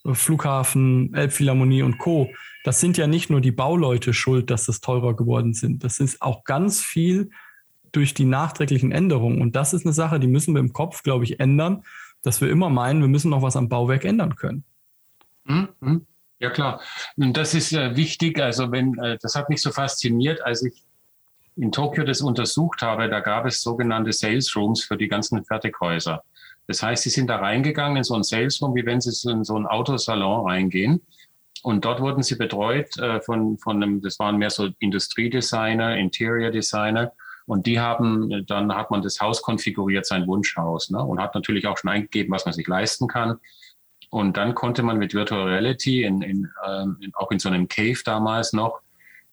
äh, Flughafen, Elbphilharmonie und Co., das sind ja nicht nur die Bauleute schuld, dass das teurer geworden sind. Das ist auch ganz viel durch die nachträglichen Änderungen. Und das ist eine Sache, die müssen wir im Kopf, glaube ich, ändern, dass wir immer meinen, wir müssen noch was am Bauwerk ändern können.
Mhm. Ja klar, und das ist äh, wichtig. Also wenn äh, das hat mich so fasziniert, als ich in Tokio das untersucht habe, da gab es sogenannte Sales Rooms für die ganzen Fertighäuser. Das heißt, sie sind da reingegangen in so ein Sales Room, wie wenn sie in so ein Autosalon reingehen. Und dort wurden sie betreut äh, von, von einem, das waren mehr so Industriedesigner, Interior Designer. Und die haben, dann hat man das Haus konfiguriert, sein Wunschhaus, ne? und hat natürlich auch schon eingegeben, was man sich leisten kann. Und dann konnte man mit Virtual Reality, in, in, ähm, auch in so einem Cave damals noch,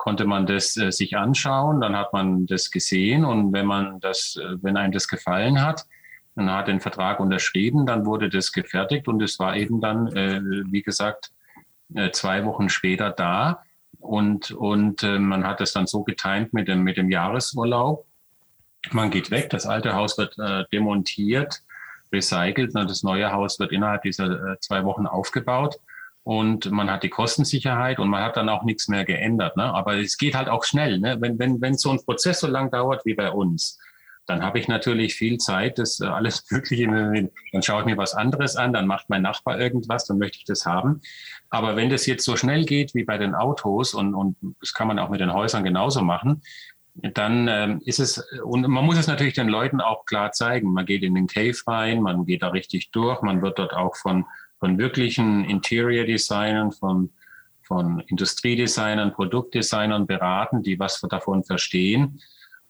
konnte man das äh, sich anschauen, dann hat man das gesehen und wenn man das, äh, wenn einem das gefallen hat, dann hat den Vertrag unterschrieben, dann wurde das gefertigt und es war eben dann, äh, wie gesagt, äh, zwei Wochen später da und, und äh, man hat es dann so getimt mit dem, mit dem Jahresurlaub. Man geht weg, das alte Haus wird äh, demontiert, recycelt und das neue Haus wird innerhalb dieser zwei Wochen aufgebaut und man hat die Kostensicherheit und man hat dann auch nichts mehr geändert. Ne? Aber es geht halt auch schnell. Ne? Wenn, wenn, wenn so ein Prozess so lang dauert wie bei uns, dann habe ich natürlich viel Zeit, das äh, alles Mögliche, dann schaue ich mir was anderes an, dann macht mein Nachbar irgendwas, dann möchte ich das haben. Aber wenn das jetzt so schnell geht wie bei den Autos und, und das kann man auch mit den Häusern genauso machen, dann ähm, ist es, und man muss es natürlich den Leuten auch klar zeigen. Man geht in den Cave rein, man geht da richtig durch, man wird dort auch von von wirklichen Interior Designern, von, von Industriedesignern, Produktdesignern beraten, die was davon verstehen.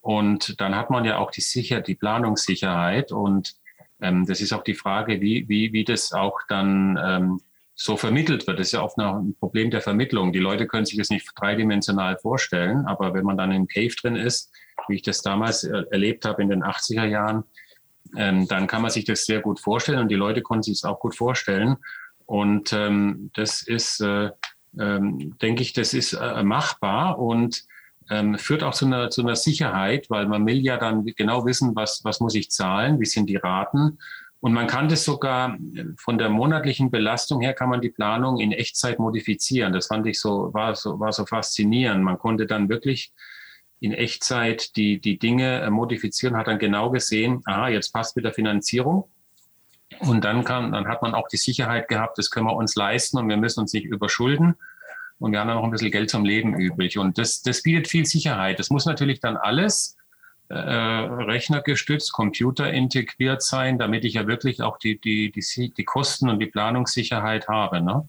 Und dann hat man ja auch die Sicher die Planungssicherheit. Und ähm, das ist auch die Frage, wie, wie, wie das auch dann ähm, so vermittelt wird. Das ist ja oft noch ein Problem der Vermittlung. Die Leute können sich das nicht dreidimensional vorstellen, aber wenn man dann im Cave drin ist, wie ich das damals äh, erlebt habe in den 80er Jahren, ähm, dann kann man sich das sehr gut vorstellen und die Leute konnten sich es auch gut vorstellen. Und ähm, das ist, äh, ähm, denke ich, das ist äh, machbar und ähm, führt auch zu einer, zu einer Sicherheit, weil man will ja dann genau wissen, was, was muss ich zahlen, wie sind die Raten. Und man kann das sogar äh, von der monatlichen Belastung her kann man die Planung in Echtzeit modifizieren. Das fand ich so, war so, war so faszinierend. Man konnte dann wirklich in Echtzeit die, die Dinge äh, modifizieren, hat dann genau gesehen, aha, jetzt passt mit der Finanzierung. Und dann kann, dann hat man auch die Sicherheit gehabt, das können wir uns leisten und wir müssen uns nicht überschulden. Und wir haben dann noch ein bisschen Geld zum Leben übrig. Und das, das bietet viel Sicherheit. Das muss natürlich dann alles äh, rechnergestützt, computerintegriert sein, damit ich ja wirklich auch die, die, die, die Kosten und die Planungssicherheit habe. Ne?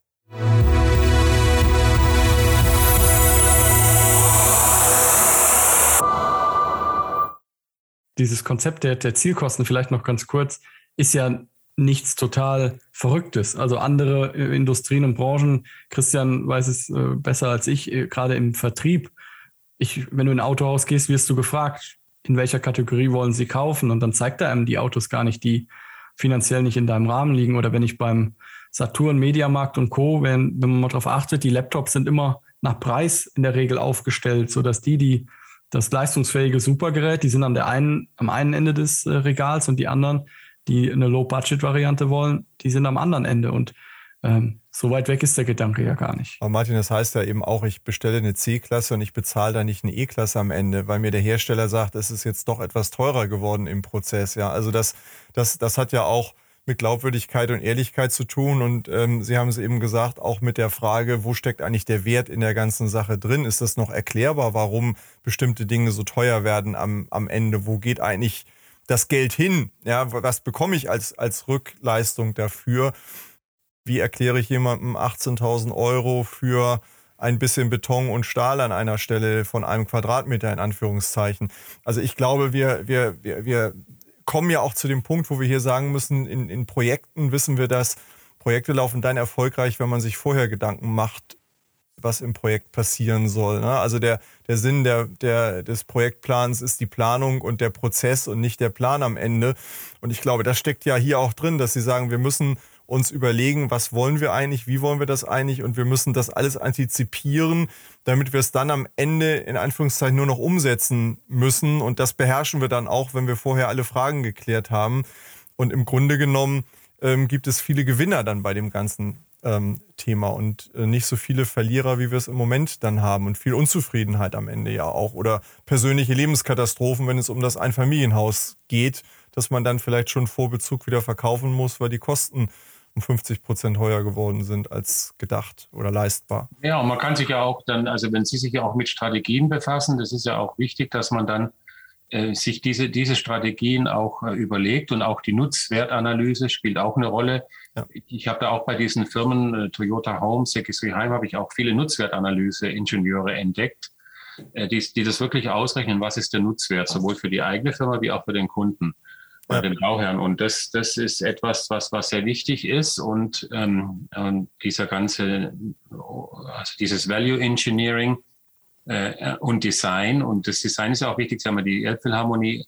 Dieses Konzept der, der Zielkosten, vielleicht noch ganz kurz, ist ja nichts total Verrücktes. Also andere äh, Industrien und Branchen, Christian weiß es äh, besser als ich, äh, gerade im Vertrieb. Ich, wenn du in ein Autohaus gehst, wirst du gefragt, in welcher Kategorie wollen sie kaufen? Und dann zeigt er einem die Autos gar nicht, die finanziell nicht in deinem Rahmen liegen. Oder wenn ich beim Saturn, Mediamarkt und Co., wenn, wenn man mal darauf achtet, die Laptops sind immer nach Preis in der Regel aufgestellt, sodass die, die das leistungsfähige Supergerät, die sind an der einen, am einen Ende des äh, Regals und die anderen, die eine Low-Budget-Variante wollen, die sind am anderen Ende. Und ähm, so weit weg ist der Gedanke ja gar nicht.
Aber Martin, das heißt ja eben auch, ich bestelle eine C-Klasse und ich bezahle da nicht eine E-Klasse am Ende, weil mir der Hersteller sagt, es ist jetzt doch etwas teurer geworden im Prozess. Ja, also das, das, das hat ja auch mit Glaubwürdigkeit und Ehrlichkeit zu tun. Und ähm, Sie haben es eben gesagt, auch mit der Frage, wo steckt eigentlich der Wert in der ganzen Sache drin? Ist das noch erklärbar, warum bestimmte Dinge so teuer werden am, am Ende? Wo geht eigentlich das Geld hin? Ja, was bekomme ich als, als Rückleistung dafür? Wie erkläre ich jemandem 18.000 Euro für ein bisschen Beton und Stahl an einer Stelle von einem Quadratmeter in Anführungszeichen? Also ich glaube, wir, wir, wir, wir kommen ja auch zu dem Punkt, wo wir hier sagen müssen, in, in Projekten wissen wir dass Projekte laufen dann erfolgreich, wenn man sich vorher Gedanken macht, was im Projekt passieren soll. Ne? Also der, der Sinn der, der, des Projektplans ist die Planung und der Prozess und nicht der Plan am Ende. Und ich glaube, das steckt ja hier auch drin, dass Sie sagen, wir müssen uns überlegen, was wollen wir eigentlich, wie wollen wir das eigentlich? Und wir müssen das alles antizipieren, damit wir es dann am Ende in Anführungszeichen nur noch umsetzen müssen. Und das beherrschen wir dann auch, wenn wir vorher alle Fragen geklärt haben. Und im Grunde genommen ähm, gibt es viele Gewinner dann bei dem ganzen ähm, Thema und äh, nicht so viele Verlierer, wie wir es im Moment dann haben. Und viel Unzufriedenheit am Ende ja auch. Oder persönliche Lebenskatastrophen, wenn es um das Einfamilienhaus geht, dass man dann vielleicht schon vor Bezug wieder verkaufen muss, weil die Kosten um 50 Prozent höher geworden sind als gedacht oder leistbar.
Ja, und man kann sich ja auch dann, also wenn Sie sich ja auch mit Strategien befassen, das ist ja auch wichtig, dass man dann äh, sich diese, diese Strategien auch äh, überlegt und auch die Nutzwertanalyse spielt auch eine Rolle. Ja. Ich habe da auch bei diesen Firmen äh, Toyota Home, Sekisri Heim, habe ich auch viele Nutzwertanalyse-Ingenieure entdeckt, äh, die, die das wirklich ausrechnen, was ist der Nutzwert, sowohl für die eigene Firma wie auch für den Kunden bei ja. den Bauherren. Und das, das ist etwas, was, was sehr wichtig ist. Und, ähm, und dieser ganze, also dieses Value Engineering äh, und Design. Und das Design ist ja auch wichtig. Sie haben ja die Elbphilharmonie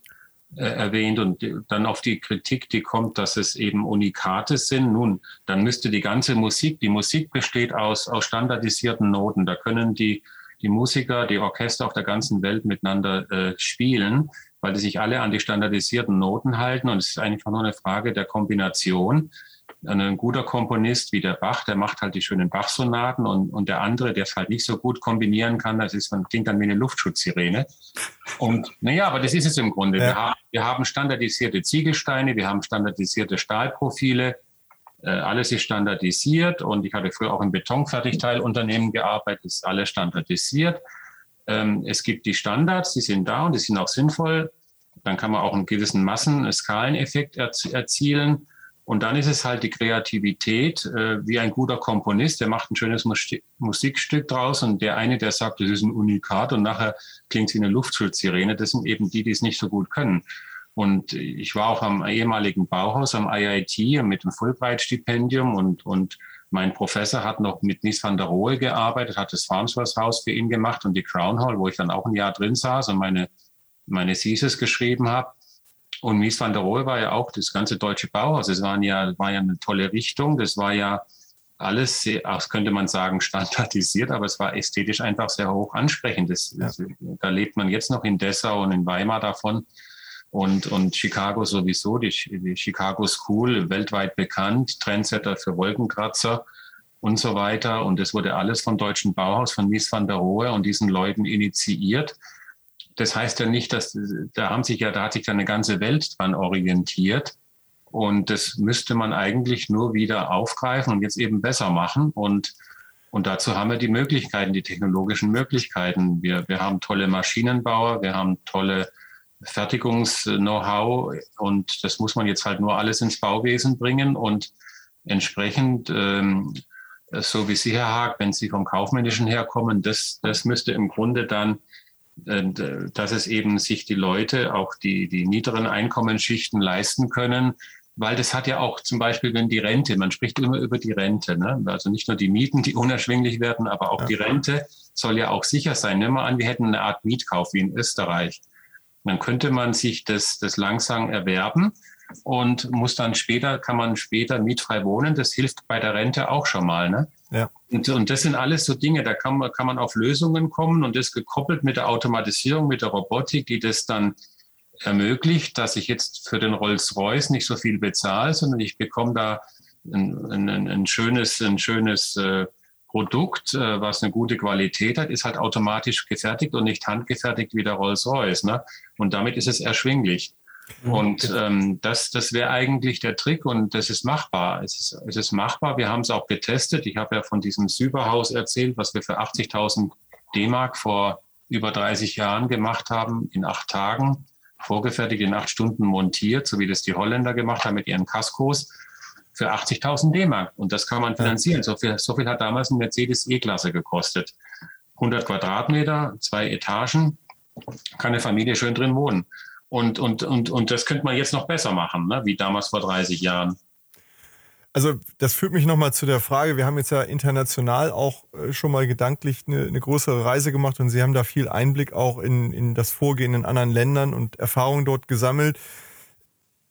äh, erwähnt und dann auf die Kritik, die kommt, dass es eben Unikate sind. Nun, dann müsste die ganze Musik, die Musik besteht aus, aus standardisierten Noten. Da können die, die Musiker, die Orchester auf der ganzen Welt miteinander äh, spielen weil die sich alle an die standardisierten Noten halten. Und es ist einfach nur eine Frage der Kombination. Ein guter Komponist wie der Bach, der macht halt die schönen Bach-Sonaten und, und der andere, der es halt nicht so gut kombinieren kann, das ist, man klingt dann wie eine Luftschutzsirene. Und naja, aber das ist es im Grunde. Ja. Wir, haben, wir haben standardisierte Ziegelsteine, wir haben standardisierte Stahlprofile, äh, alles ist standardisiert und ich hatte früher auch im Betonfertigteilunternehmen gearbeitet, ist alles standardisiert. Ähm, es gibt die Standards, die sind da und die sind auch sinnvoll. Dann kann man auch einen gewissen Massen-Skaleneffekt erzielen. Und dann ist es halt die Kreativität, äh, wie ein guter Komponist, der macht ein schönes Musikstück draus und der eine, der sagt, das ist ein Unikat und nachher klingt es wie eine Luftschutzsirene, das sind eben die, die es nicht so gut können. Und ich war auch am ehemaligen Bauhaus, am IIT mit dem Fulbright-Stipendium und, und mein Professor hat noch mit Mies van der Rohe gearbeitet, hat das Farnsworth Haus für ihn gemacht und die Crown Hall, wo ich dann auch ein Jahr drin saß und meine, meine Thesis geschrieben habe. Und Mies van der Rohe war ja auch das ganze deutsche Bauhaus. Es war ja, war ja eine tolle Richtung. Das war ja alles, sehr, das könnte man sagen, standardisiert, aber es war ästhetisch einfach sehr hoch ansprechend. Das, ja. da lebt man jetzt noch in Dessau und in Weimar davon und, und Chicago sowieso, die, die Chicago School, weltweit bekannt, Trendsetter für Wolkenkratzer und so weiter. Und das wurde alles vom Deutschen Bauhaus, von Mies van der Rohe und diesen Leuten initiiert. Das heißt ja nicht, dass da haben sich ja, da hat sich ja eine ganze Welt dran orientiert. Und das müsste man eigentlich nur wieder aufgreifen und jetzt eben besser machen. Und, und dazu haben wir die Möglichkeiten, die technologischen Möglichkeiten. Wir, wir haben tolle Maschinenbauer, wir haben tolle Fertigungs-Know-how und das muss man jetzt halt nur alles ins Bauwesen bringen und entsprechend, ähm, so wie Sie, Herr Haag, wenn Sie vom Kaufmännischen herkommen, das, das müsste im Grunde dann, äh, dass es eben sich die Leute, auch die, die niederen Einkommensschichten leisten können, weil das hat ja auch zum Beispiel, wenn die Rente, man spricht immer über die Rente, ne? also nicht nur die Mieten, die unerschwinglich werden, aber auch ja. die Rente soll ja auch sicher sein. Nehmen wir an, wir hätten eine Art Mietkauf wie in Österreich dann könnte man sich das, das langsam erwerben und muss dann später, kann man später mietfrei wohnen. Das hilft bei der Rente auch schon mal. Ne? Ja. Und, und das sind alles so Dinge, da kann man, kann man auf Lösungen kommen und das gekoppelt mit der Automatisierung, mit der Robotik, die das dann ermöglicht, dass ich jetzt für den Rolls-Royce nicht so viel bezahle, sondern ich bekomme da ein, ein, ein schönes, ein schönes äh, Produkt, äh, was eine gute Qualität hat, ist halt automatisch gefertigt und nicht handgefertigt wie der Rolls-Royce. Ne? Und damit ist es erschwinglich. Mhm. Und ähm, das, das wäre eigentlich der Trick und das ist machbar. Es ist, es ist machbar. Wir haben es auch getestet. Ich habe ja von diesem Süberhaus erzählt, was wir für 80.000 D-Mark vor über 30 Jahren gemacht haben, in acht Tagen, vorgefertigt, in acht Stunden montiert, so wie das die Holländer gemacht haben mit ihren Kaskos für 80.000 D-Mark. Und das kann man finanzieren. So viel, so viel hat damals ein Mercedes E-Klasse gekostet. 100 Quadratmeter, zwei Etagen, kann eine Familie schön drin wohnen. Und, und, und, und das könnte man jetzt noch besser machen, ne? wie damals vor 30 Jahren.
Also das führt mich nochmal zu der Frage, wir haben jetzt ja international auch äh, schon mal gedanklich eine, eine, größere Reise gemacht und Sie haben da viel Einblick auch in, in das Vorgehen in anderen Ländern und Erfahrungen dort gesammelt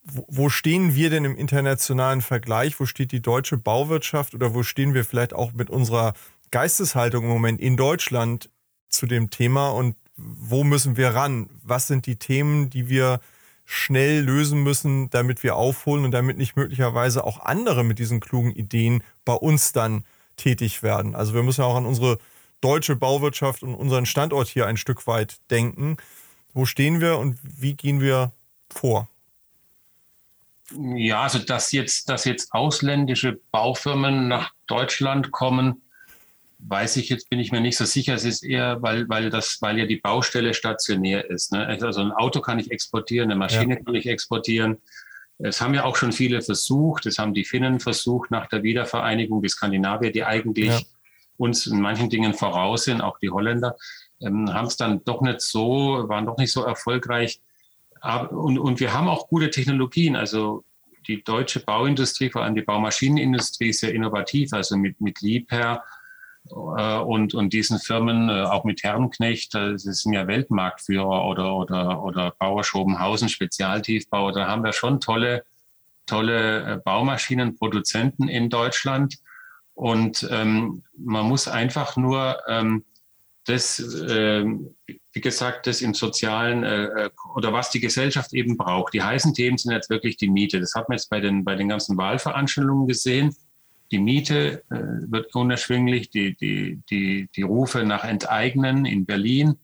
wo stehen wir denn im internationalen Vergleich? Wo steht die deutsche Bauwirtschaft oder wo stehen wir vielleicht auch mit unserer Geisteshaltung im Moment in Deutschland zu dem Thema und wo müssen wir ran? Was sind die Themen, die wir schnell lösen müssen, damit wir aufholen und damit nicht möglicherweise auch andere mit diesen klugen Ideen bei uns dann tätig werden? Also wir müssen auch an unsere deutsche Bauwirtschaft und unseren Standort hier ein Stück weit denken. Wo stehen wir und wie gehen wir vor?
Ja, also dass jetzt, dass jetzt ausländische Baufirmen nach Deutschland kommen, weiß ich jetzt, bin ich mir nicht so sicher. Es ist eher, weil, weil das, weil ja die Baustelle stationär ist. Ne? Also ein Auto kann ich exportieren, eine Maschine ja. kann ich exportieren. Es haben ja auch schon viele versucht. Es haben die Finnen versucht nach der Wiedervereinigung, die Skandinavier, die eigentlich ja. uns in manchen Dingen voraus sind, auch die Holländer, ähm, haben es dann doch nicht so, waren doch nicht so erfolgreich. Und, und wir haben auch gute Technologien. Also die deutsche Bauindustrie, vor allem die Baumaschinenindustrie, ist sehr innovativ. Also mit, mit Liebherr äh, und, und diesen Firmen, äh, auch mit Herrenknecht, äh, das sind ja Weltmarktführer oder, oder, oder Bauer Schobenhausen, Spezialtiefbau. Da haben wir schon tolle, tolle äh, Baumaschinenproduzenten in Deutschland. Und ähm, man muss einfach nur ähm, das, äh, wie gesagt, das im sozialen äh, äh, oder was die Gesellschaft eben braucht. Die heißen Themen sind jetzt wirklich die Miete. Das hat man jetzt bei den, bei den ganzen Wahlveranstaltungen gesehen. Die Miete äh, wird unerschwinglich, die, die, die, die Rufe nach Enteignen in Berlin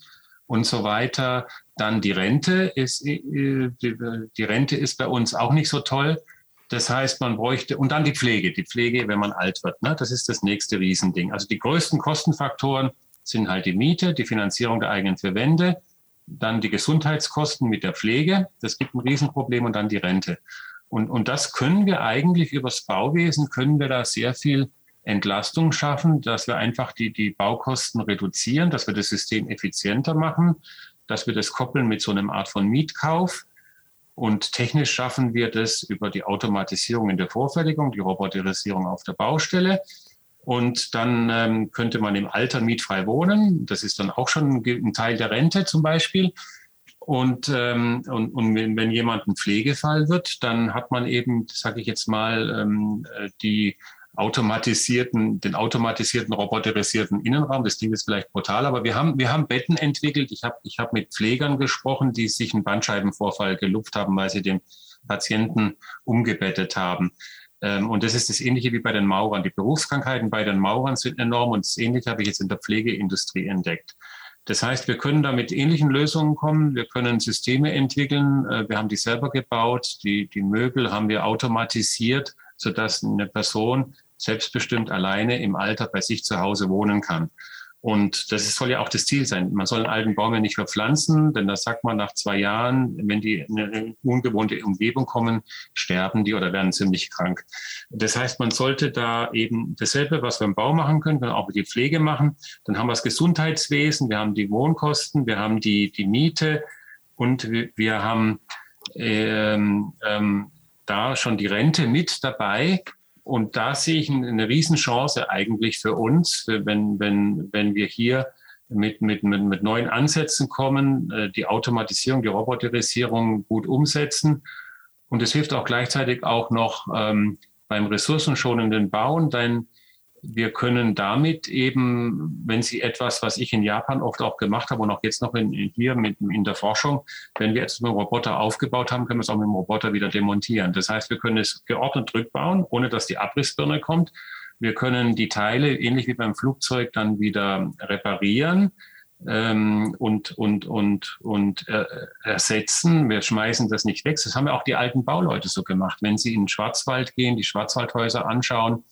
und so weiter. Dann die Rente ist, äh, die, die Rente ist bei uns auch nicht so toll. Das heißt, man bräuchte, und dann die Pflege, die Pflege, wenn man alt wird. Ne? Das ist das nächste Riesending. Also die größten Kostenfaktoren sind halt die Miete, die Finanzierung der eigenen Verwände, dann die Gesundheitskosten mit der Pflege, das gibt ein Riesenproblem und dann die Rente. Und, und das können wir eigentlich übers Bauwesen, können wir da sehr viel Entlastung schaffen, dass wir einfach die, die Baukosten reduzieren, dass wir das System effizienter machen, dass wir das koppeln mit so einem Art von Mietkauf. Und technisch schaffen wir das über die Automatisierung in der Vorfertigung, die Roboterisierung auf der Baustelle. Und dann ähm, könnte man im Alter mietfrei wohnen. Das ist dann auch schon ein Teil der Rente zum Beispiel. Und, ähm, und, und wenn, jemand ein Pflegefall wird, dann hat man eben, sage ich jetzt mal, ähm, äh, die automatisierten, den automatisierten, roboterisierten Innenraum. Das Ding ist vielleicht brutal, aber wir haben, wir haben Betten entwickelt. Ich habe ich hab mit Pflegern gesprochen, die sich einen Bandscheibenvorfall gelupft haben, weil sie den Patienten umgebettet haben. Ähm, und das ist das Ähnliche wie bei den Maurern. Die Berufskrankheiten bei den Maurern sind enorm und das Ähnliche habe ich jetzt in der Pflegeindustrie entdeckt. Das heißt, wir können da mit ähnlichen Lösungen kommen. Wir können Systeme entwickeln. Äh, wir haben die selber gebaut. Die, die Möbel haben wir automatisiert, sodass eine Person selbstbestimmt alleine im Alter bei sich zu Hause wohnen kann. Und das soll ja auch das Ziel sein. Man soll einen alten Baum ja nicht verpflanzen, denn das sagt man nach zwei Jahren, wenn die in eine ungewohnte Umgebung kommen, sterben die oder werden ziemlich krank. Das heißt, man sollte da eben dasselbe, was wir im Bau machen können, können auch die Pflege machen. Dann haben wir das Gesundheitswesen, wir haben die Wohnkosten, wir haben die, die Miete und wir, wir haben ähm, ähm, da schon die Rente mit dabei. Und da sehe ich eine Riesenchance eigentlich für uns, wenn, wenn, wenn wir hier mit, mit, mit, neuen Ansätzen kommen, äh, die Automatisierung, die Roboterisierung gut umsetzen. Und es hilft auch gleichzeitig auch noch ähm, beim ressourcenschonenden Bauen, denn wir können damit eben, wenn Sie etwas, was ich in Japan oft auch gemacht habe und auch jetzt noch in, hier mit, in der Forschung, wenn wir jetzt einen Roboter aufgebaut haben, können wir es auch mit dem Roboter wieder demontieren. Das heißt, wir können es geordnet rückbauen, ohne dass die Abrissbirne kommt. Wir können die Teile, ähnlich wie beim Flugzeug, dann wieder reparieren ähm, und, und, und, und äh, ersetzen. Wir schmeißen das nicht weg. Das haben ja auch die alten Bauleute so gemacht. Wenn Sie in den Schwarzwald gehen, die Schwarzwaldhäuser anschauen,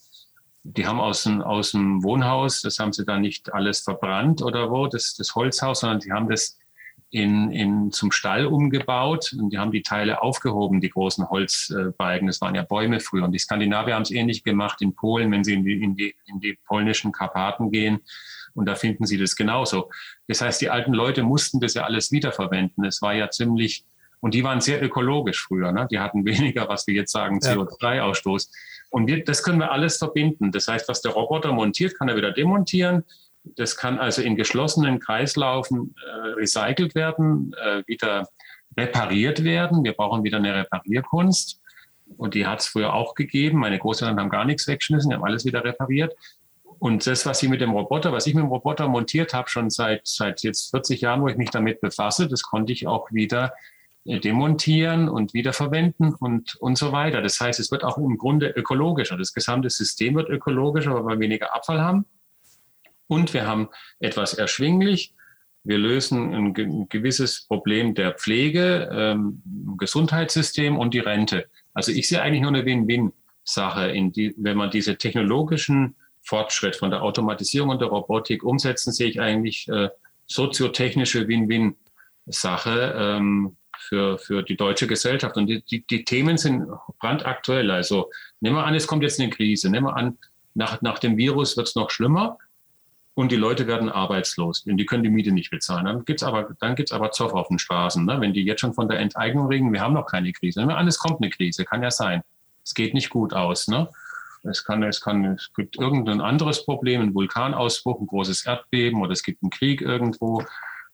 die haben aus dem, aus dem Wohnhaus, das haben sie dann nicht alles verbrannt oder wo, das, das Holzhaus, sondern die haben das in, in, zum Stall umgebaut und die haben die Teile aufgehoben, die großen Holzbalken. Das waren ja Bäume früher. Und die Skandinavier haben es ähnlich gemacht in Polen, wenn sie in die, in die, in die polnischen Karpaten gehen. Und da finden sie das genauso. Das heißt, die alten Leute mussten das ja alles wiederverwenden. Es war ja ziemlich, und die waren sehr ökologisch früher. Ne? Die hatten weniger, was wir jetzt sagen, CO2-Ausstoß. Und wir, das können wir alles verbinden. Das heißt, was der Roboter montiert, kann er wieder demontieren. Das kann also in geschlossenen Kreislaufen äh, recycelt werden, äh, wieder repariert werden. Wir brauchen wieder eine Reparierkunst. Und die hat es früher auch gegeben. Meine Großeltern haben gar nichts weggeschmissen, die haben alles wieder repariert. Und das, was Sie mit dem Roboter, was ich mit dem Roboter montiert habe, schon seit, seit jetzt 40 Jahren, wo ich mich damit befasse, das konnte ich auch wieder demontieren und wiederverwenden und, und so weiter. Das heißt, es wird auch im Grunde ökologischer. Das gesamte System wird ökologischer, weil wir weniger Abfall haben. Und wir haben etwas erschwinglich. Wir lösen ein, gewisses Problem der Pflege, ähm, Gesundheitssystem und die Rente. Also ich sehe eigentlich nur eine Win-Win-Sache, wenn man diese technologischen Fortschritt von der Automatisierung und der Robotik umsetzen, sehe ich eigentlich äh, soziotechnische Win-Win-Sache ähm, für, für die deutsche Gesellschaft. Und die, die, die Themen sind brandaktuell. Also nehmen wir an, es kommt jetzt eine Krise. Nehmen wir an, nach, nach dem Virus wird es noch schlimmer und die Leute werden arbeitslos und die können die Miete nicht bezahlen. Dann gibt's aber, aber Zoff auf den Straßen. Ne? Wenn die jetzt schon von der Enteignung reden, wir haben noch keine Krise. Nehmen wir an, es kommt eine Krise, kann ja sein. Es geht nicht gut aus. Ne? Es kann, es kann, es gibt irgendein anderes Problem, ein Vulkanausbruch, ein großes Erdbeben oder es gibt einen Krieg irgendwo.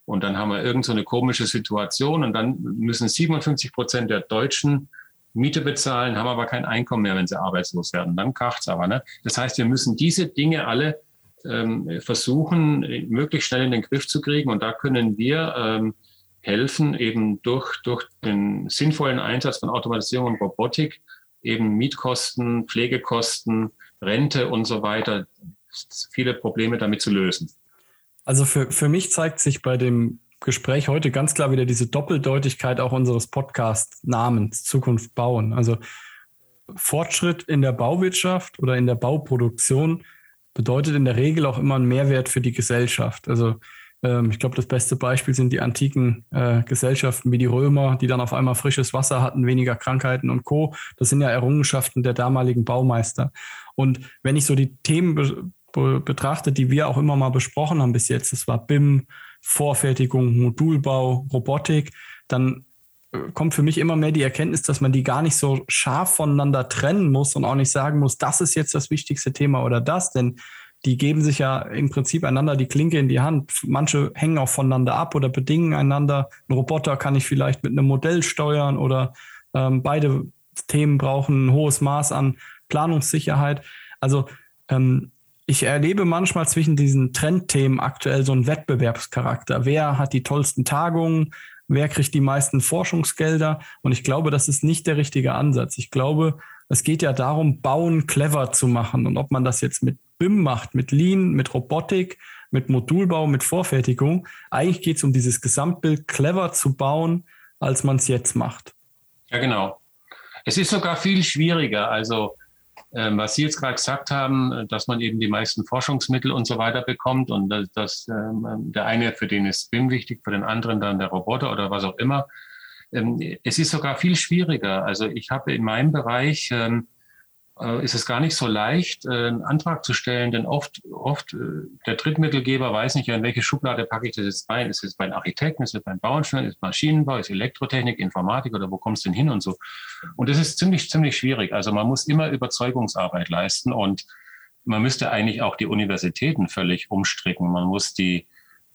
Und dann haben wir irgendeine so komische Situation und dann müssen 57 Prozent der Deutschen Miete bezahlen, haben aber kein Einkommen mehr, wenn sie arbeitslos werden. Dann kracht's aber. Ne? Das heißt, wir müssen diese Dinge alle ähm, versuchen, möglichst schnell in den Griff zu kriegen. Und da können wir ähm, helfen, eben durch, durch den sinnvollen Einsatz von Automatisierung und Robotik, eben Mietkosten, Pflegekosten, Rente und so weiter, viele Probleme damit zu lösen.
Also für, für mich zeigt sich bei dem Gespräch heute ganz klar wieder diese Doppeldeutigkeit auch unseres Podcast-Namens Zukunft bauen. Also Fortschritt in der Bauwirtschaft oder in der Bauproduktion bedeutet in der Regel auch immer einen Mehrwert für die Gesellschaft. Also ähm, ich glaube, das beste Beispiel sind die antiken äh, Gesellschaften wie die Römer, die dann auf einmal frisches Wasser hatten, weniger Krankheiten und Co. Das sind ja Errungenschaften der damaligen Baumeister. Und wenn ich so die Themen be be betrachte, die wir auch immer mal besprochen haben bis jetzt, das war BIM, Vorfertigung, Modulbau, Robotik, dann äh, kommt für mich immer mehr die Erkenntnis, dass man die gar nicht so scharf voneinander trennen muss und auch nicht sagen muss, das ist jetzt das wichtigste Thema oder das, denn die geben sich ja im Prinzip einander die Klinke in die Hand. Manche hängen auch voneinander ab oder bedingen einander. Ein Roboter kann ich vielleicht mit einem Modell steuern oder ähm, beide Themen brauchen ein hohes Maß an Planungssicherheit. Also ähm, ich erlebe manchmal zwischen diesen Trendthemen aktuell so einen Wettbewerbscharakter. Wer hat die tollsten Tagungen? Wer kriegt die meisten Forschungsgelder? Und ich glaube, das ist nicht der richtige Ansatz. Ich glaube, es geht ja darum, Bauen clever zu machen. Und ob man das jetzt mit BIM macht, mit Lean, mit Robotik, mit Modulbau, mit Vorfertigung. Eigentlich geht es um dieses Gesamtbild clever zu bauen, als man es jetzt macht.
Ja, genau. Es ist sogar viel schwieriger. Also, was Sie jetzt gerade gesagt haben, dass man eben die meisten Forschungsmittel und so weiter bekommt und dass, dass ähm, der eine, für den ist BIM wichtig, für den anderen dann der Roboter oder was auch immer. Ähm, es ist sogar viel schwieriger. Also, ich habe in meinem Bereich ähm, äh, ist es gar nicht so leicht, äh, einen Antrag zu stellen, denn oft, oft äh, der Drittmittelgeber weiß nicht, in welche Schublade packe ich das jetzt rein. Ist es bei einem Architekten, ist es beim Bauingenieur, ist es Maschinenbau, ist Elektrotechnik, Informatik oder wo kommst du denn hin und so. Und das ist ziemlich, ziemlich schwierig. Also man muss immer Überzeugungsarbeit leisten und man müsste eigentlich auch die Universitäten völlig umstricken. Man muss die,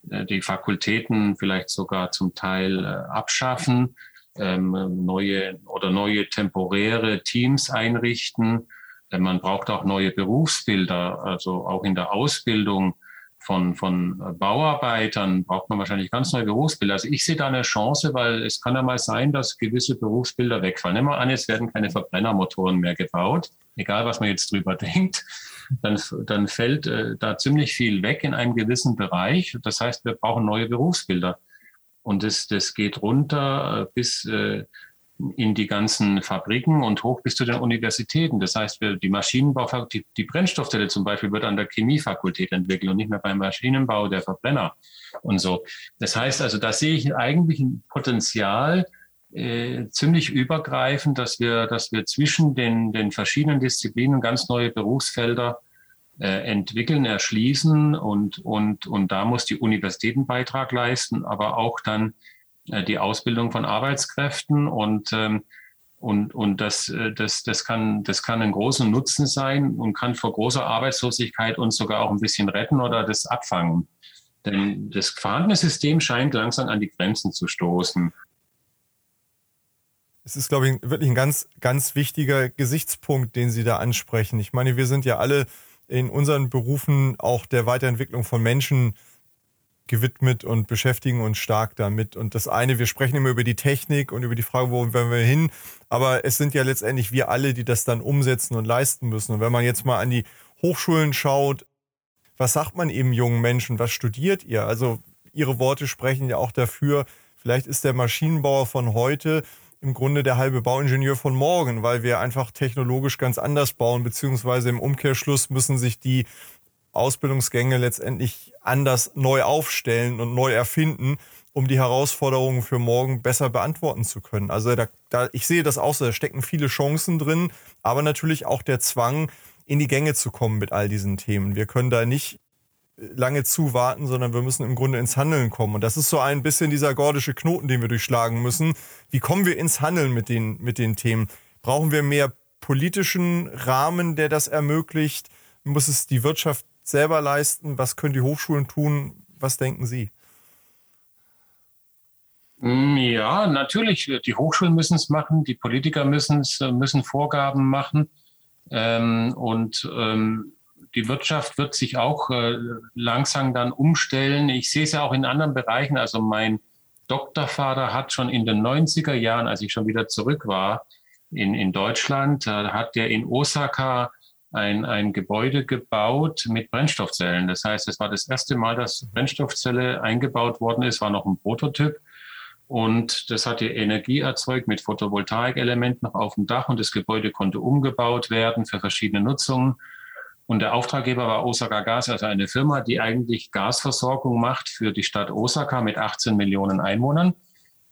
die Fakultäten vielleicht sogar zum Teil abschaffen ähm, neue oder neue temporäre Teams einrichten Man braucht auch neue Berufsbilder, also auch in der Ausbildung von, von Bauarbeitern braucht man wahrscheinlich ganz neue Berufsbilder. Also ich sehe da eine Chance, weil es kann ja mal sein, dass gewisse Berufsbilder wegfallen. Nehmen wir an, es werden keine Verbrennermotoren mehr gebaut, egal was man jetzt drüber denkt. Dann, dann fällt äh, da ziemlich viel weg in einem gewissen Bereich. Das heißt, wir brauchen neue Berufsbilder. Und das, das geht runter äh, bis äh, in die ganzen Fabriken und hoch bis zu den Universitäten. Das heißt, die Maschinenbau, die, die Brennstoffzelle zum Beispiel wird an der Chemiefakultät entwickelt und nicht mehr beim Maschinenbau der Verbrenner und so. Das heißt also, da sehe ich eigentlich ein Potenzial, äh, ziemlich übergreifend, dass wir, dass wir zwischen den, den verschiedenen Disziplinen ganz neue Berufsfelder entwickeln, erschließen und, und, und da muss die Universität einen Beitrag leisten, aber auch dann äh, die Ausbildung von Arbeitskräften und ähm, und, und das, äh, das, das, kann, das kann einen großen Nutzen sein und kann vor großer Arbeitslosigkeit uns sogar auch ein bisschen retten oder das abfangen. Denn das vorhandene System scheint langsam an die Grenzen zu stoßen.
Es ist, glaube ich, wirklich ein ganz, ganz wichtiger Gesichtspunkt, den Sie da ansprechen. Ich meine, wir sind ja alle in unseren Berufen auch der Weiterentwicklung von Menschen gewidmet und beschäftigen uns stark damit. Und das eine, wir sprechen immer über die Technik und über die Frage, wo wollen wir hin. Aber es sind ja letztendlich wir alle, die das dann umsetzen und leisten müssen. Und wenn man jetzt mal an die Hochschulen schaut, was sagt man eben jungen Menschen? Was studiert ihr? Also Ihre Worte sprechen ja auch dafür, vielleicht ist der Maschinenbauer von heute im Grunde der halbe Bauingenieur von morgen, weil wir einfach technologisch ganz anders bauen, beziehungsweise im Umkehrschluss müssen sich die Ausbildungsgänge letztendlich anders neu aufstellen und neu erfinden, um die Herausforderungen für morgen besser beantworten zu können. Also da, da, ich sehe das auch so, da stecken viele Chancen drin, aber natürlich auch der Zwang, in die Gänge zu kommen mit all diesen Themen. Wir können da nicht lange zuwarten, sondern wir müssen im Grunde ins Handeln kommen. Und das ist so ein bisschen dieser gordische Knoten, den wir durchschlagen müssen. Wie kommen wir ins Handeln mit den, mit den Themen? Brauchen wir mehr politischen Rahmen, der das ermöglicht? Muss es die Wirtschaft selber leisten? Was können die Hochschulen tun? Was denken Sie?
Mm, ja, natürlich. Die Hochschulen müssen es machen, die Politiker müssen es, äh, müssen Vorgaben machen. Ähm, und ähm, die Wirtschaft wird sich auch äh, langsam dann umstellen. Ich sehe es ja auch in anderen Bereichen. Also mein Doktorvater hat schon in den 90er Jahren, als ich schon wieder zurück war in, in Deutschland, äh, hat der in Osaka ein, ein Gebäude gebaut mit Brennstoffzellen. Das heißt, es war das erste Mal, dass Brennstoffzelle eingebaut worden ist, war noch ein Prototyp. Und das hatte Energie erzeugt mit Photovoltaikelementen auf dem Dach und das Gebäude konnte umgebaut werden für verschiedene Nutzungen. Und der Auftraggeber war Osaka Gas, also eine Firma, die eigentlich Gasversorgung macht für die Stadt Osaka mit 18 Millionen Einwohnern.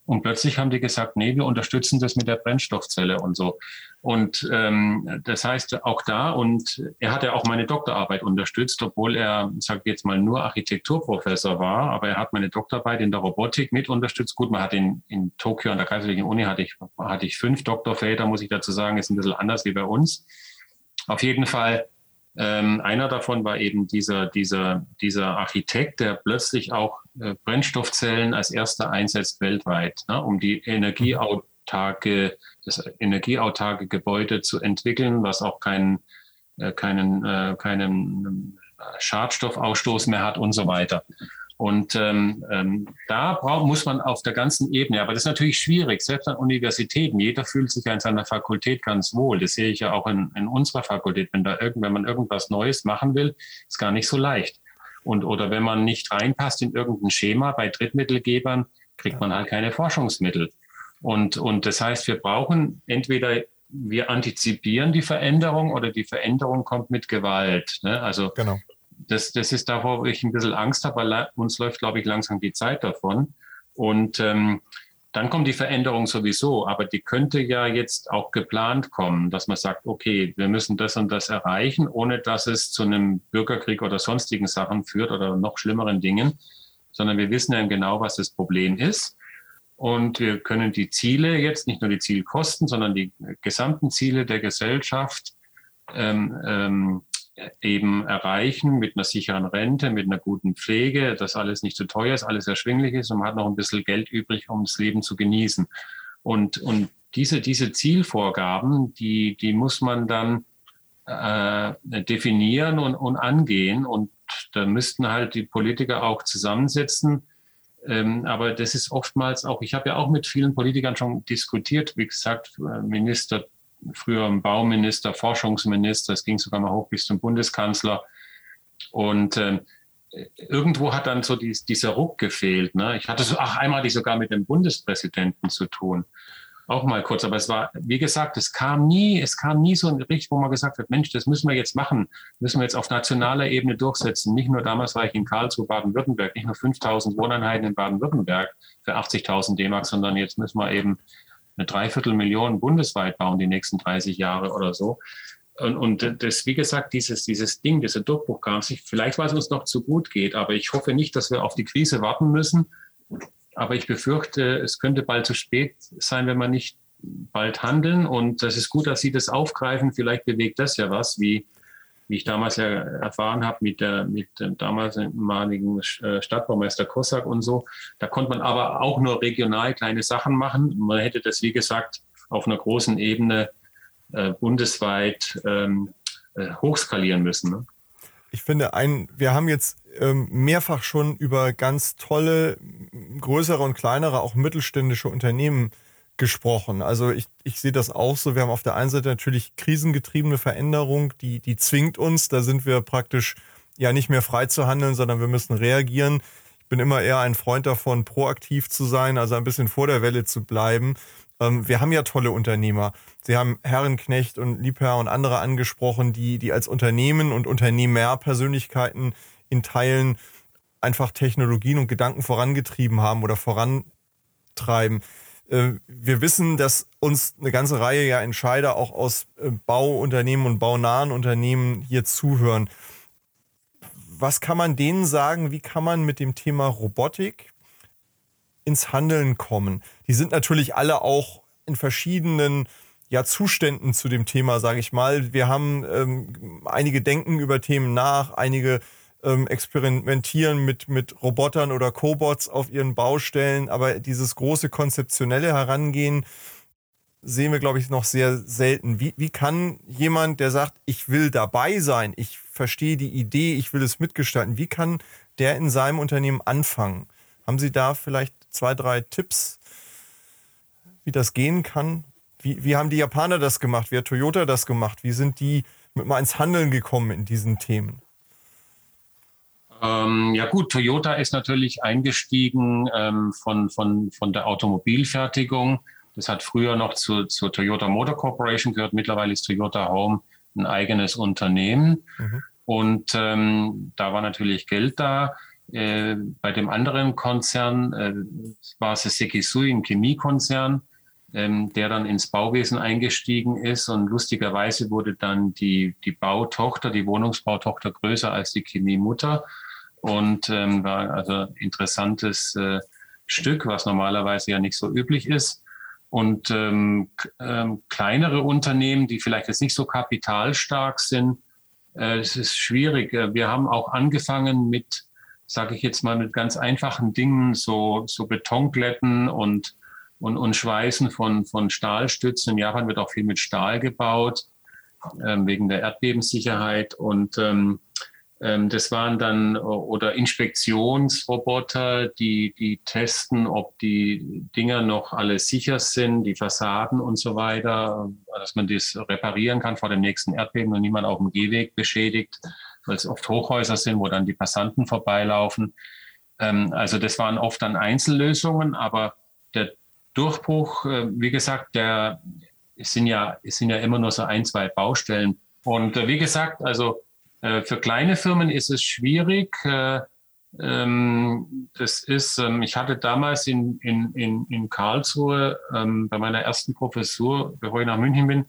Und plötzlich haben die gesagt, nee, wir unterstützen das mit der Brennstoffzelle und so. Und ähm, das heißt auch da, und er hat ja auch meine Doktorarbeit unterstützt, obwohl er, sag ich jetzt mal, nur Architekturprofessor war, aber er hat meine Doktorarbeit in der Robotik mit unterstützt. Gut, man hat in, in Tokio an der Kaiserlichen Uni hatte ich, hatte ich fünf Doktorväter, muss ich dazu sagen, ist ein bisschen anders wie bei uns. Auf jeden Fall ähm, einer davon war eben dieser, dieser, dieser Architekt, der plötzlich auch äh, Brennstoffzellen als erster einsetzt weltweit, ne, um die energieautarke, das energieautarke Gebäude zu entwickeln, was auch keinen, äh, keinen, äh, keinen Schadstoffausstoß mehr hat und so weiter. Und ähm, ähm, da braucht, muss man auf der ganzen Ebene, aber das ist natürlich schwierig, selbst an Universitäten, jeder fühlt sich ja in seiner Fakultät ganz wohl. Das sehe ich ja auch in, in unserer Fakultät. Wenn, da irgend, wenn man irgendwas Neues machen will, ist gar nicht so leicht. Und, oder wenn man nicht reinpasst in irgendein Schema bei Drittmittelgebern, kriegt man halt keine Forschungsmittel. Und, und das heißt, wir brauchen entweder wir antizipieren die Veränderung oder die Veränderung kommt mit Gewalt. Ne? Also genau das, das ist davor, wo ich ein bisschen Angst habe, weil uns läuft, glaube ich, langsam die Zeit davon. Und ähm, dann kommt die Veränderung sowieso, aber die könnte ja jetzt auch geplant kommen, dass man sagt, okay, wir müssen das und das erreichen, ohne dass es zu einem Bürgerkrieg oder sonstigen Sachen führt oder noch schlimmeren Dingen, sondern wir wissen ja genau, was das Problem ist. Und wir können die Ziele jetzt, nicht nur die Zielkosten, sondern die gesamten Ziele der Gesellschaft ähm, ähm, eben erreichen mit einer sicheren Rente, mit einer guten Pflege, dass alles nicht zu teuer ist, alles erschwinglich ist und man hat noch ein bisschen Geld übrig, um das Leben zu genießen. Und, und diese, diese Zielvorgaben, die, die muss man dann äh, definieren und, und angehen. Und da müssten halt die Politiker auch zusammensetzen. Ähm, aber das ist oftmals auch, ich habe ja auch mit vielen Politikern schon diskutiert, wie gesagt, Minister, früher Bauminister, Forschungsminister, es ging sogar mal hoch bis zum Bundeskanzler. Und äh, irgendwo hat dann so dies, dieser Ruck gefehlt. Ne? Ich hatte so, ach, einmal die sogar mit dem Bundespräsidenten zu tun auch mal kurz. Aber es war, wie gesagt, es kam nie, es kam nie so ein Bericht, wo man gesagt hat, Mensch, das müssen wir jetzt machen, müssen wir jetzt auf nationaler Ebene durchsetzen. Nicht nur damals war ich in Karlsruhe, Baden-Württemberg, nicht nur 5000 Wohneinheiten in Baden-Württemberg für 80.000 D-Mark, sondern jetzt müssen wir eben eine Dreiviertelmillion bundesweit bauen die nächsten 30 Jahre oder so. Und, und das, wie gesagt, dieses, dieses Ding, dieser Durchbruch kam sich, vielleicht weil es uns noch zu gut geht, aber ich hoffe nicht, dass wir auf die Krise warten müssen, aber ich befürchte, es könnte bald zu spät sein, wenn wir nicht bald handeln. Und das ist gut, dass Sie das aufgreifen. Vielleicht bewegt das ja was, wie, wie ich damals ja erfahren habe mit, der, mit dem damaligen äh, Stadtbaumeister Kossack und so. Da konnte man aber auch nur regional kleine Sachen machen. Man hätte das, wie gesagt, auf einer großen Ebene äh, bundesweit ähm, äh, hochskalieren müssen. Ne?
Ich finde, ein, wir haben jetzt ähm, mehrfach schon über ganz tolle, größere und kleinere, auch mittelständische Unternehmen gesprochen. Also ich, ich sehe das auch so. Wir haben auf der einen Seite natürlich krisengetriebene Veränderung, die, die zwingt uns. Da sind wir praktisch ja nicht mehr frei zu handeln, sondern wir müssen reagieren. Ich bin immer eher ein Freund davon, proaktiv zu sein, also ein bisschen vor der Welle zu bleiben. Ähm, wir haben ja tolle Unternehmer. Sie haben Herrenknecht und Liebherr und andere angesprochen, die, die als Unternehmen und Unternehmerpersönlichkeiten in Teilen einfach Technologien und Gedanken vorangetrieben haben oder vorantreiben. Äh, wir wissen, dass uns eine ganze Reihe ja Entscheider auch aus äh, Bauunternehmen und baunahen Unternehmen hier zuhören. Was kann man denen sagen? Wie kann man mit dem Thema Robotik ins Handeln kommen? Die sind natürlich alle auch in verschiedenen ja, Zuständen zu dem Thema, sage ich mal. Wir haben ähm, einige denken über Themen nach, einige ähm, experimentieren mit, mit Robotern oder Cobots auf ihren Baustellen, aber dieses große konzeptionelle Herangehen sehen wir, glaube ich, noch sehr selten. Wie, wie kann jemand, der sagt, ich will dabei sein, ich verstehe die Idee, ich will es mitgestalten, wie kann der in seinem Unternehmen anfangen? Haben Sie da vielleicht zwei, drei Tipps, wie das gehen kann? Wie, wie haben die Japaner das gemacht? Wie hat Toyota das gemacht? Wie sind die mit mal ins Handeln gekommen in diesen Themen?
Ähm, ja gut, Toyota ist natürlich eingestiegen ähm, von, von, von der Automobilfertigung. Das hat früher noch zu, zur Toyota Motor Corporation gehört. Mittlerweile ist Toyota Home ein eigenes Unternehmen. Mhm. Und ähm, da war natürlich Geld da. Äh, bei dem anderen Konzern äh, war es Sekisui, ein Chemiekonzern, ähm, der dann ins Bauwesen eingestiegen ist. Und lustigerweise wurde dann die, die Bautochter, die Wohnungsbautochter größer als die Chemiemutter und ähm, war also interessantes äh, Stück, was normalerweise ja nicht so üblich ist. Und ähm, ähm, kleinere Unternehmen, die vielleicht jetzt nicht so kapitalstark sind, äh, es ist schwierig. Äh, wir haben auch angefangen mit, sage ich jetzt mal, mit ganz einfachen Dingen, so, so Betonkletten und, und, und Schweißen von, von Stahlstützen. In Japan wird auch viel mit Stahl gebaut, äh, wegen der Erdbebensicherheit. Und ähm, ähm, das waren dann oder Inspektionsroboter, die, die testen, ob die Dinger noch alle sicher sind, die Fassaden und so weiter, dass man das reparieren kann vor dem nächsten Erdbeben und niemand auf dem Gehweg beschädigt, weil es oft Hochhäuser sind, wo dann die Passanten vorbeilaufen. Ähm, also das waren oft dann Einzellösungen, aber der Durchbruch, äh, wie gesagt, der es sind ja, es sind ja immer nur so ein, zwei Baustellen. Und äh, wie gesagt, also für kleine Firmen ist es schwierig. Äh, ähm, das ist, ähm, ich hatte damals in, in, in, in Karlsruhe ähm, bei meiner ersten Professur, bevor ich nach München bin,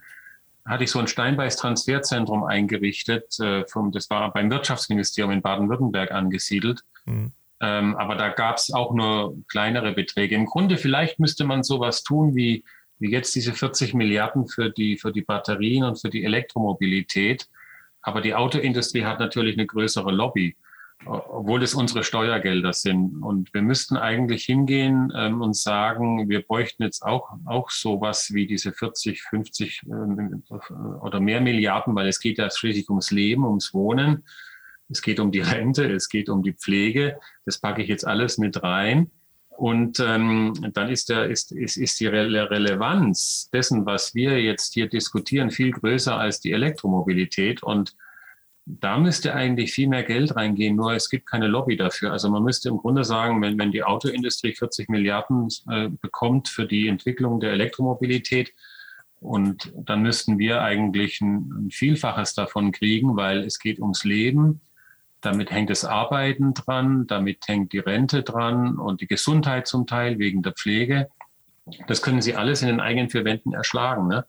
hatte ich so ein Steinbeiß-Transferzentrum eingerichtet. Äh, das war beim Wirtschaftsministerium in Baden-Württemberg angesiedelt. Mhm. aber da gab es auch nur kleinere Beträge. Im Grunde vielleicht müsste man sowas tun wie, wie jetzt diese 40 Milliarden für die, für die Batterien und für die Elektromobilität aber die Autoindustrie hat natürlich eine größere Lobby. obwohl es unsere Steuergelder sind. Und wir müssten eigentlich hingehen ähm, und sagen, wir bräuchten jetzt auch, auch sowas wie diese 40, 50 ähm, oder mehr Milliarden, weil es geht ja schließlich ums Leben, ums Wohnen. Es geht um die Rente, es geht um die Pflege. Das packe ich jetzt alles mit rein. Und ähm, dann ist, der, ist, ist, ist die Re Relevanz dessen, was wir jetzt hier diskutieren, viel größer als die Elektromobilität. Und da müsste eigentlich viel mehr Geld reingehen, nur es gibt keine Lobby dafür. Also man müsste im Grunde sagen, wenn, wenn die Autoindustrie 40 Milliarden äh, bekommt für die Entwicklung der Elektromobilität, und dann müssten wir eigentlich ein, ein Vielfaches davon kriegen, weil es geht ums Leben damit hängt das Arbeiten dran, damit hängt die Rente dran und die Gesundheit zum Teil wegen der Pflege. Das können Sie alles in den eigenen vier Wänden erschlagen. Ne?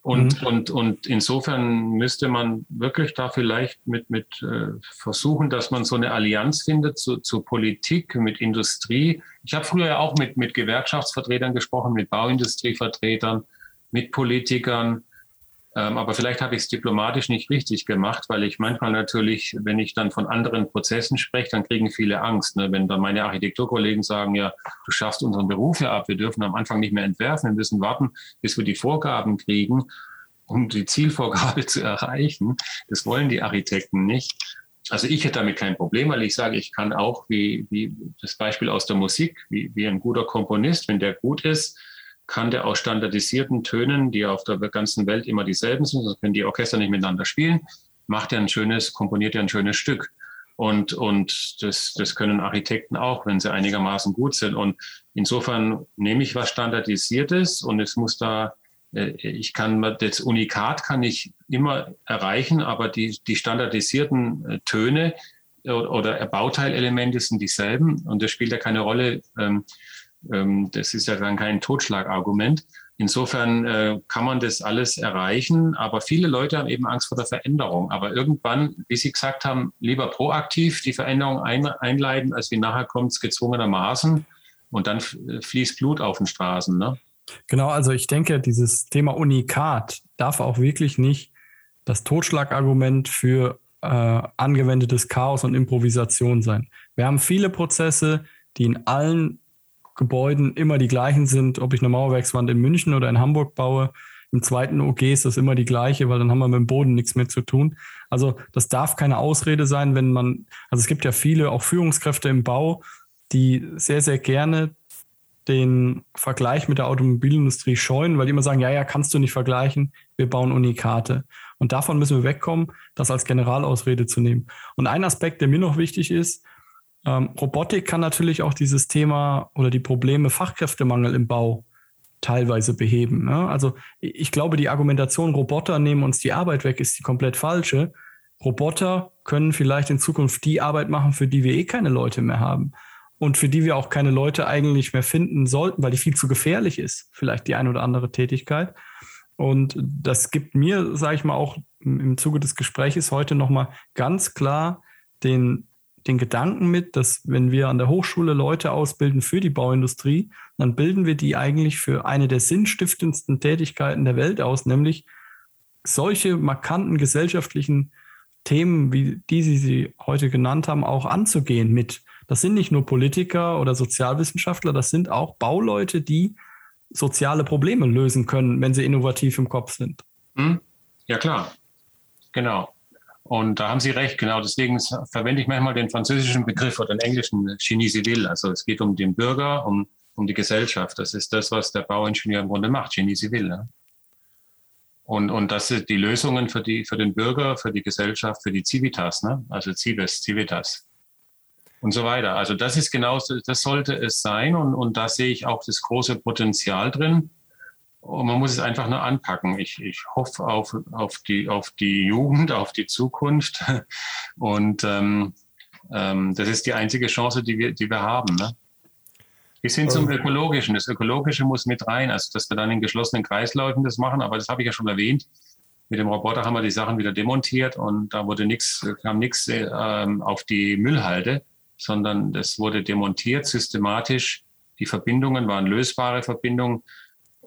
Und, mhm. und, und insofern müsste man wirklich da vielleicht mit, mit äh, versuchen, dass man so eine Allianz findet zu, zu Politik, mit Industrie. Ich habe früher ja auch mit, mit Gewerkschaftsvertretern gesprochen, mit Bauindustrievertretern, mit Politikern. Ähm, aber vielleicht habe ich es diplomatisch nicht richtig gemacht, weil ich manchmal natürlich, wenn ich dann von anderen Prozessen spreche, dann kriegen viele Angst. Ne? Wenn dann meine Architekturkollegen sagen, ja, du schaffst unseren Beruf ja ab, wir dürfen am Anfang nicht mehr entwerfen, wir müssen warten, bis wir die Vorgaben kriegen, um die Zielvorgabe zu erreichen. Das wollen die Architekten nicht. Also ich hätte damit kein Problem, weil ich sage, ich kann auch, wie, wie das Beispiel aus der Musik, wie, wie ein guter Komponist, wenn der gut ist, kann der aus standardisierten Tönen, die auf der ganzen Welt immer dieselben sind, sonst können die Orchester nicht miteinander spielen, macht er ein schönes, komponiert er ein schönes Stück. Und, und das, das können Architekten auch, wenn sie einigermaßen gut sind. Und insofern nehme ich was Standardisiertes und es muss da, äh, ich kann das Unikat kann ich immer erreichen, aber die, die standardisierten äh, Töne oder Bauteilelemente sind dieselben und das spielt ja keine Rolle, ähm, ähm, das ist ja dann kein Totschlagargument. Insofern äh, kann man das alles erreichen, aber viele Leute haben eben Angst vor der Veränderung. Aber irgendwann, wie Sie gesagt haben, lieber proaktiv die Veränderung ein, einleiten, als wie nachher kommt es gezwungenermaßen und dann fließt Blut auf den Straßen. Ne?
Genau, also ich denke, dieses Thema Unikat darf auch wirklich nicht das Totschlagargument für äh, angewendetes Chaos und Improvisation sein. Wir haben viele Prozesse, die in allen Gebäuden immer die gleichen sind, ob ich eine Mauerwerkswand in München oder in Hamburg baue. Im zweiten OG ist das immer die gleiche, weil dann haben wir mit dem Boden nichts mehr zu tun. Also das darf keine Ausrede sein, wenn man, also es gibt ja viele auch Führungskräfte im Bau, die sehr, sehr gerne den Vergleich mit der Automobilindustrie scheuen, weil die immer sagen, ja, ja, kannst du nicht vergleichen, wir bauen Unikate. Und davon müssen wir wegkommen, das als Generalausrede zu nehmen. Und ein Aspekt, der mir noch wichtig ist, ähm, Robotik kann natürlich auch dieses Thema oder die Probleme Fachkräftemangel im Bau teilweise beheben. Ne? Also ich glaube, die Argumentation, Roboter nehmen uns die Arbeit weg, ist die komplett falsche. Roboter können vielleicht in Zukunft die Arbeit machen, für die wir eh keine Leute mehr haben und für die wir auch keine Leute eigentlich mehr finden sollten, weil die viel zu gefährlich ist, vielleicht die eine oder andere Tätigkeit. Und das gibt mir, sage ich mal, auch im Zuge des Gespräches heute nochmal ganz klar den den Gedanken mit, dass wenn wir an der Hochschule Leute ausbilden für die Bauindustrie, dann bilden wir die eigentlich für eine der sinnstiftendsten Tätigkeiten der Welt aus, nämlich solche markanten gesellschaftlichen Themen, wie die Sie sie heute genannt haben, auch anzugehen mit. Das sind nicht nur Politiker oder Sozialwissenschaftler, das sind auch Bauleute, die soziale Probleme lösen können, wenn sie innovativ im Kopf sind.
Hm? Ja, klar. Genau. Und da haben Sie recht, genau. Deswegen verwende ich manchmal den französischen Begriff oder den englischen Genie Civil. Also es geht um den Bürger, um, um die Gesellschaft. Das ist das, was der Bauingenieur im Grunde macht, Genie Civil. Ne? Und, und das sind die Lösungen für, die, für den Bürger, für die Gesellschaft, für die Civitas, ne? also Civis, Civitas und so weiter. Also das ist genau, das sollte es sein. Und, und da sehe ich auch das große Potenzial drin. Und man muss es einfach nur anpacken. Ich, ich hoffe auf, auf, die, auf die Jugend, auf die Zukunft. Und ähm, ähm, das ist die einzige Chance, die wir, die wir haben. Ne? Bis hin zum Ökologischen. Das Ökologische muss mit rein, also dass wir dann in geschlossenen Kreisläufen das machen, aber das habe ich ja schon erwähnt. Mit dem Roboter haben wir die Sachen wieder demontiert und da wurde nichts, kam nichts ähm, auf die Müllhalde, sondern das wurde demontiert systematisch. Die Verbindungen waren lösbare Verbindungen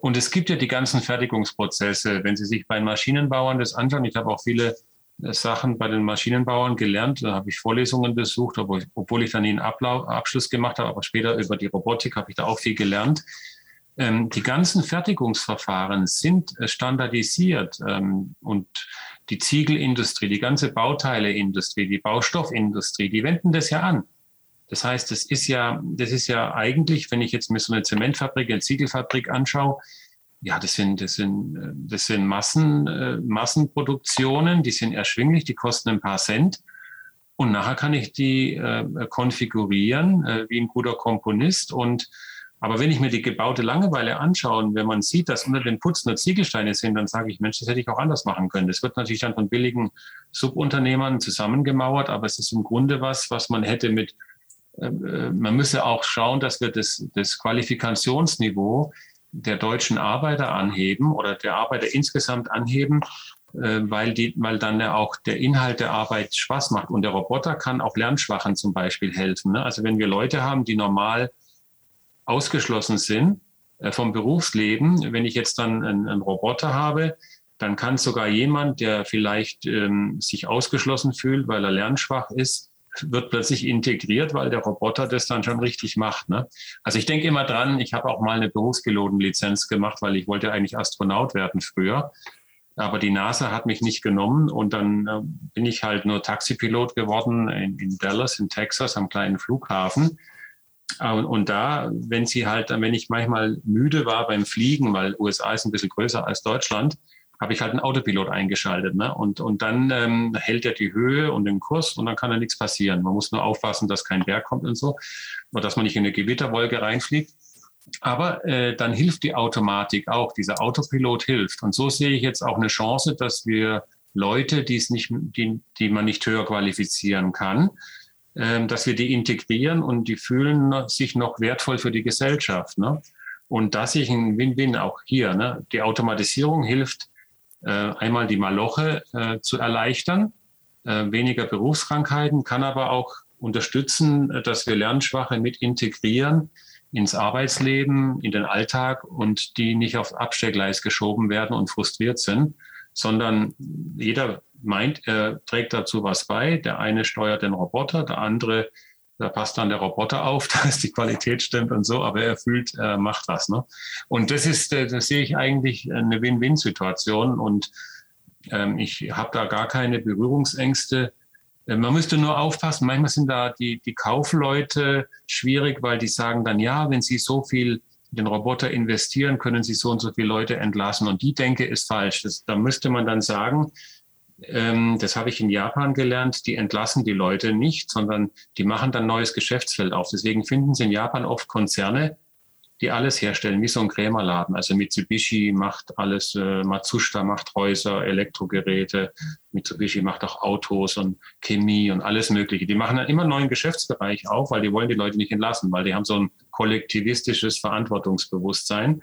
und es gibt ja die ganzen Fertigungsprozesse. Wenn Sie sich bei Maschinenbauern das anschauen, ich habe auch viele Sachen bei den Maschinenbauern gelernt. Da habe ich Vorlesungen besucht, obwohl, ich dann den Ablauf, Abschluss gemacht habe. Aber später über die Robotik habe ich da auch viel gelernt. Ähm, die ganzen Fertigungsverfahren sind äh, standardisiert ähm, und die Ziegelindustrie, die ganze Bauteileindustrie, die Baustoffindustrie, die wenden das ja an. Das heißt, das ist ja, das ist ja eigentlich, wenn ich jetzt mir so eine Zementfabrik, eine Ziegelfabrik anschaue, ja, das sind, das sind, das sind Massen, äh, Massenproduktionen, die sind erschwinglich, die kosten ein paar Cent. Und nachher kann ich die äh, konfigurieren äh, wie ein guter Komponist und aber wenn ich mir die gebaute Langeweile anschaue und wenn man sieht, dass unter den Putz nur Ziegelsteine sind, dann sage ich, Mensch, das hätte ich auch anders machen können. Das wird natürlich dann von billigen Subunternehmern zusammengemauert, aber es ist im Grunde was, was man hätte mit, man müsse auch schauen, dass wir das, das Qualifikationsniveau der deutschen Arbeiter anheben oder der Arbeiter insgesamt anheben, äh, weil, die, weil dann ja auch der Inhalt der Arbeit Spaß macht. Und der Roboter kann auch Lernschwachen zum Beispiel helfen. Ne? Also wenn wir Leute haben, die normal ausgeschlossen sind äh, vom Berufsleben. Wenn ich jetzt dann einen, einen, Roboter habe, dann kann sogar jemand, der vielleicht ähm, sich ausgeschlossen fühlt, weil er lernschwach ist, wird plötzlich integriert, weil der Roboter das dann schon richtig macht. Ne? Also ich denke immer dran, ich habe auch mal eine Berufspilotenlizenz gemacht, weil ich wollte eigentlich Astronaut werden früher. Aber die NASA hat mich nicht genommen und dann äh, bin ich halt nur Taxipilot geworden in, in Dallas, in Texas, am kleinen Flughafen. Und, und da, wenn sie halt, wenn ich manchmal müde war beim Fliegen, weil USA ist ein bisschen größer als Deutschland, habe ich halt einen Autopilot eingeschaltet. Ne? Und, und dann ähm, hält er die Höhe und den Kurs und dann kann da nichts passieren. Man muss nur aufpassen, dass kein Berg kommt und so, oder dass man nicht in eine Gewitterwolke reinfliegt. Aber äh, dann hilft die Automatik auch. Dieser Autopilot hilft. Und so sehe ich jetzt auch eine Chance, dass wir Leute, die nicht, die, die man nicht höher qualifizieren kann, ähm, dass wir die integrieren und die fühlen sich noch wertvoll für die Gesellschaft. Ne? Und da sehe ich ein Win-Win auch hier. Ne? Die Automatisierung hilft, äh, einmal die Maloche äh, zu erleichtern, äh, weniger Berufskrankheiten, kann aber auch unterstützen, äh, dass wir Lernschwache mit integrieren ins Arbeitsleben, in den Alltag und die nicht aufs Abstellgleis geschoben werden und frustriert sind, sondern jeder meint, er trägt dazu was bei. Der eine steuert den Roboter, der andere, da passt dann der Roboter auf, dass die Qualität stimmt und so, aber er fühlt, er macht was. Ne? Und das ist, äh, das sehe ich eigentlich eine Win-Win-Situation und ähm, ich habe da gar keine Berührungsängste. Äh, man müsste nur aufpassen, manchmal sind da die, die Kaufleute schwierig, weil die sagen dann, ja, wenn sie so viel in den Roboter investieren, können sie so und so viele Leute entlassen. Und die Denke ist falsch. Das, da müsste man dann sagen, ähm, das habe ich in Japan gelernt, die entlassen die Leute nicht, sondern die machen dann neues Geschäftsfeld auf. Deswegen finden Sie in Japan oft Konzerne, die alles herstellen, wie so ein Krämerladen. Also Mitsubishi macht alles, äh, Matsushita macht Häuser, Elektrogeräte, Mitsubishi macht auch Autos und Chemie und alles Mögliche. Die machen dann immer einen neuen Geschäftsbereich auf, weil die wollen die Leute nicht entlassen, weil die haben so ein kollektivistisches Verantwortungsbewusstsein.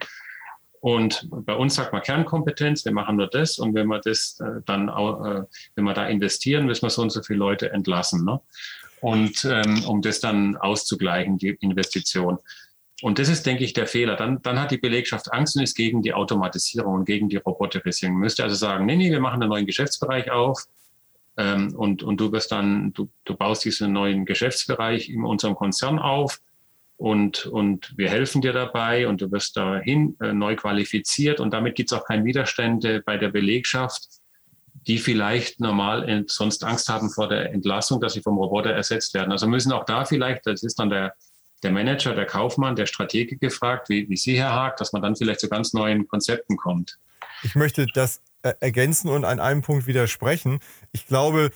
Und bei uns sagt man Kernkompetenz, wir machen nur das und wenn wir das äh, dann, äh, wenn wir da investieren, müssen wir so und so viele Leute entlassen. Ne? Und ähm, um das dann auszugleichen, die Investition. Und das ist, denke ich, der Fehler. Dann, dann hat die Belegschaft Angst und ist gegen die Automatisierung und gegen die Roboterisierung. Man müsste also sagen, nee, nee, wir machen einen neuen Geschäftsbereich auf ähm, und, und du wirst dann, du, du baust diesen neuen Geschäftsbereich in unserem Konzern auf und, und wir helfen dir dabei und du wirst dahin äh, neu qualifiziert und damit gibt es auch keine Widerstände bei der Belegschaft, die vielleicht normal sonst Angst haben vor der Entlassung, dass sie vom Roboter ersetzt werden. Also müssen auch da vielleicht, das ist dann der, der Manager, der Kaufmann, der Stratege gefragt, wie, wie Sie, Herr Haag, dass man dann vielleicht zu ganz neuen Konzepten kommt.
Ich möchte das äh, ergänzen und an einem Punkt widersprechen. Ich glaube,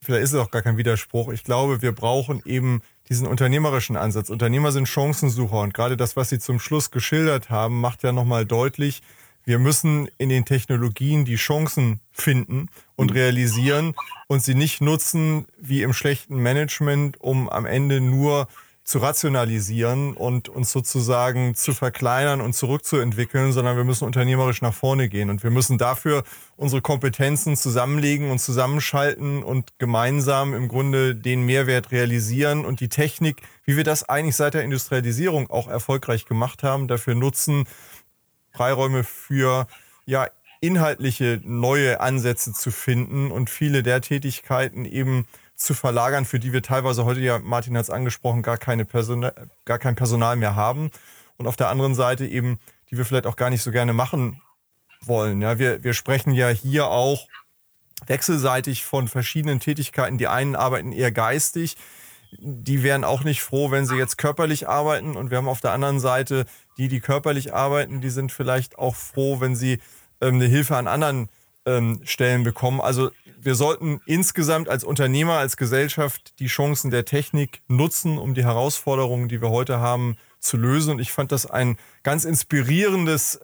vielleicht ist es auch gar kein Widerspruch, ich glaube, wir brauchen eben diesen unternehmerischen Ansatz. Unternehmer sind Chancensucher und gerade das, was Sie zum Schluss geschildert haben, macht ja nochmal deutlich, wir müssen in den Technologien die Chancen finden und realisieren und sie nicht nutzen wie im schlechten Management, um am Ende nur zu rationalisieren und uns sozusagen zu verkleinern und zurückzuentwickeln, sondern wir müssen unternehmerisch nach vorne gehen. Und wir müssen dafür unsere Kompetenzen zusammenlegen und zusammenschalten und gemeinsam im Grunde den Mehrwert realisieren und die Technik, wie wir das eigentlich seit der Industrialisierung auch erfolgreich gemacht haben, dafür nutzen, Freiräume für ja inhaltliche neue Ansätze zu finden und viele der Tätigkeiten eben zu verlagern, für die wir teilweise heute ja, Martin hat es angesprochen, gar, keine Person, gar kein Personal mehr haben. Und auf der anderen Seite eben, die wir vielleicht auch gar nicht so gerne machen wollen. Ja, wir, wir sprechen ja hier auch wechselseitig von verschiedenen Tätigkeiten. Die einen arbeiten eher geistig, die wären auch nicht froh, wenn sie jetzt körperlich arbeiten. Und wir haben auf der anderen Seite die, die körperlich arbeiten, die sind vielleicht auch froh, wenn sie ähm, eine Hilfe an anderen ähm, Stellen bekommen. Also wir sollten insgesamt als Unternehmer, als Gesellschaft die Chancen der Technik nutzen, um die Herausforderungen, die wir heute haben, zu lösen. Und ich fand das ein ganz inspirierendes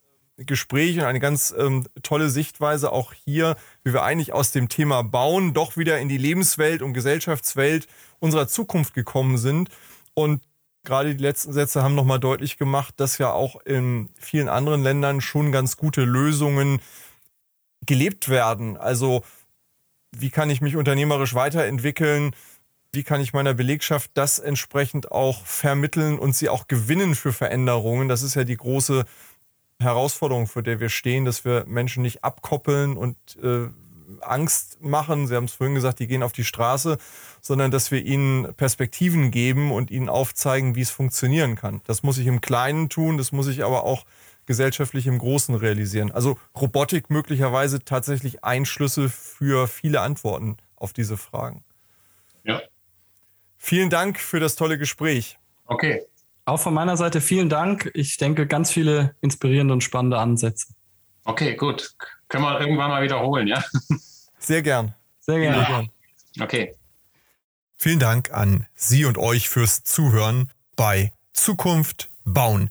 Gespräch und eine ganz ähm, tolle Sichtweise auch hier, wie wir eigentlich aus dem Thema Bauen doch wieder in die Lebenswelt und Gesellschaftswelt unserer Zukunft gekommen sind. Und gerade die letzten Sätze haben nochmal deutlich gemacht, dass ja auch in vielen anderen Ländern schon ganz gute Lösungen gelebt werden. Also wie kann ich mich unternehmerisch weiterentwickeln? Wie kann ich meiner Belegschaft das entsprechend auch vermitteln und sie auch gewinnen für Veränderungen? Das ist ja die große Herausforderung, vor der wir stehen, dass wir Menschen nicht abkoppeln und äh, Angst machen. Sie haben es vorhin gesagt, die gehen auf die Straße, sondern dass wir ihnen Perspektiven geben und ihnen aufzeigen, wie es funktionieren kann. Das muss ich im Kleinen tun, das muss ich aber auch gesellschaftlich im Großen realisieren. Also Robotik möglicherweise tatsächlich ein Schlüssel für viele Antworten auf diese Fragen.
Ja.
Vielen Dank für das tolle Gespräch.
Okay.
Auch von meiner Seite vielen Dank. Ich denke, ganz viele inspirierende und spannende Ansätze.
Okay, gut. Können wir irgendwann mal wiederholen, ja?
Sehr gern.
Sehr gerne.
Ja. gern. Okay.
Vielen Dank an Sie und euch fürs Zuhören bei Zukunft bauen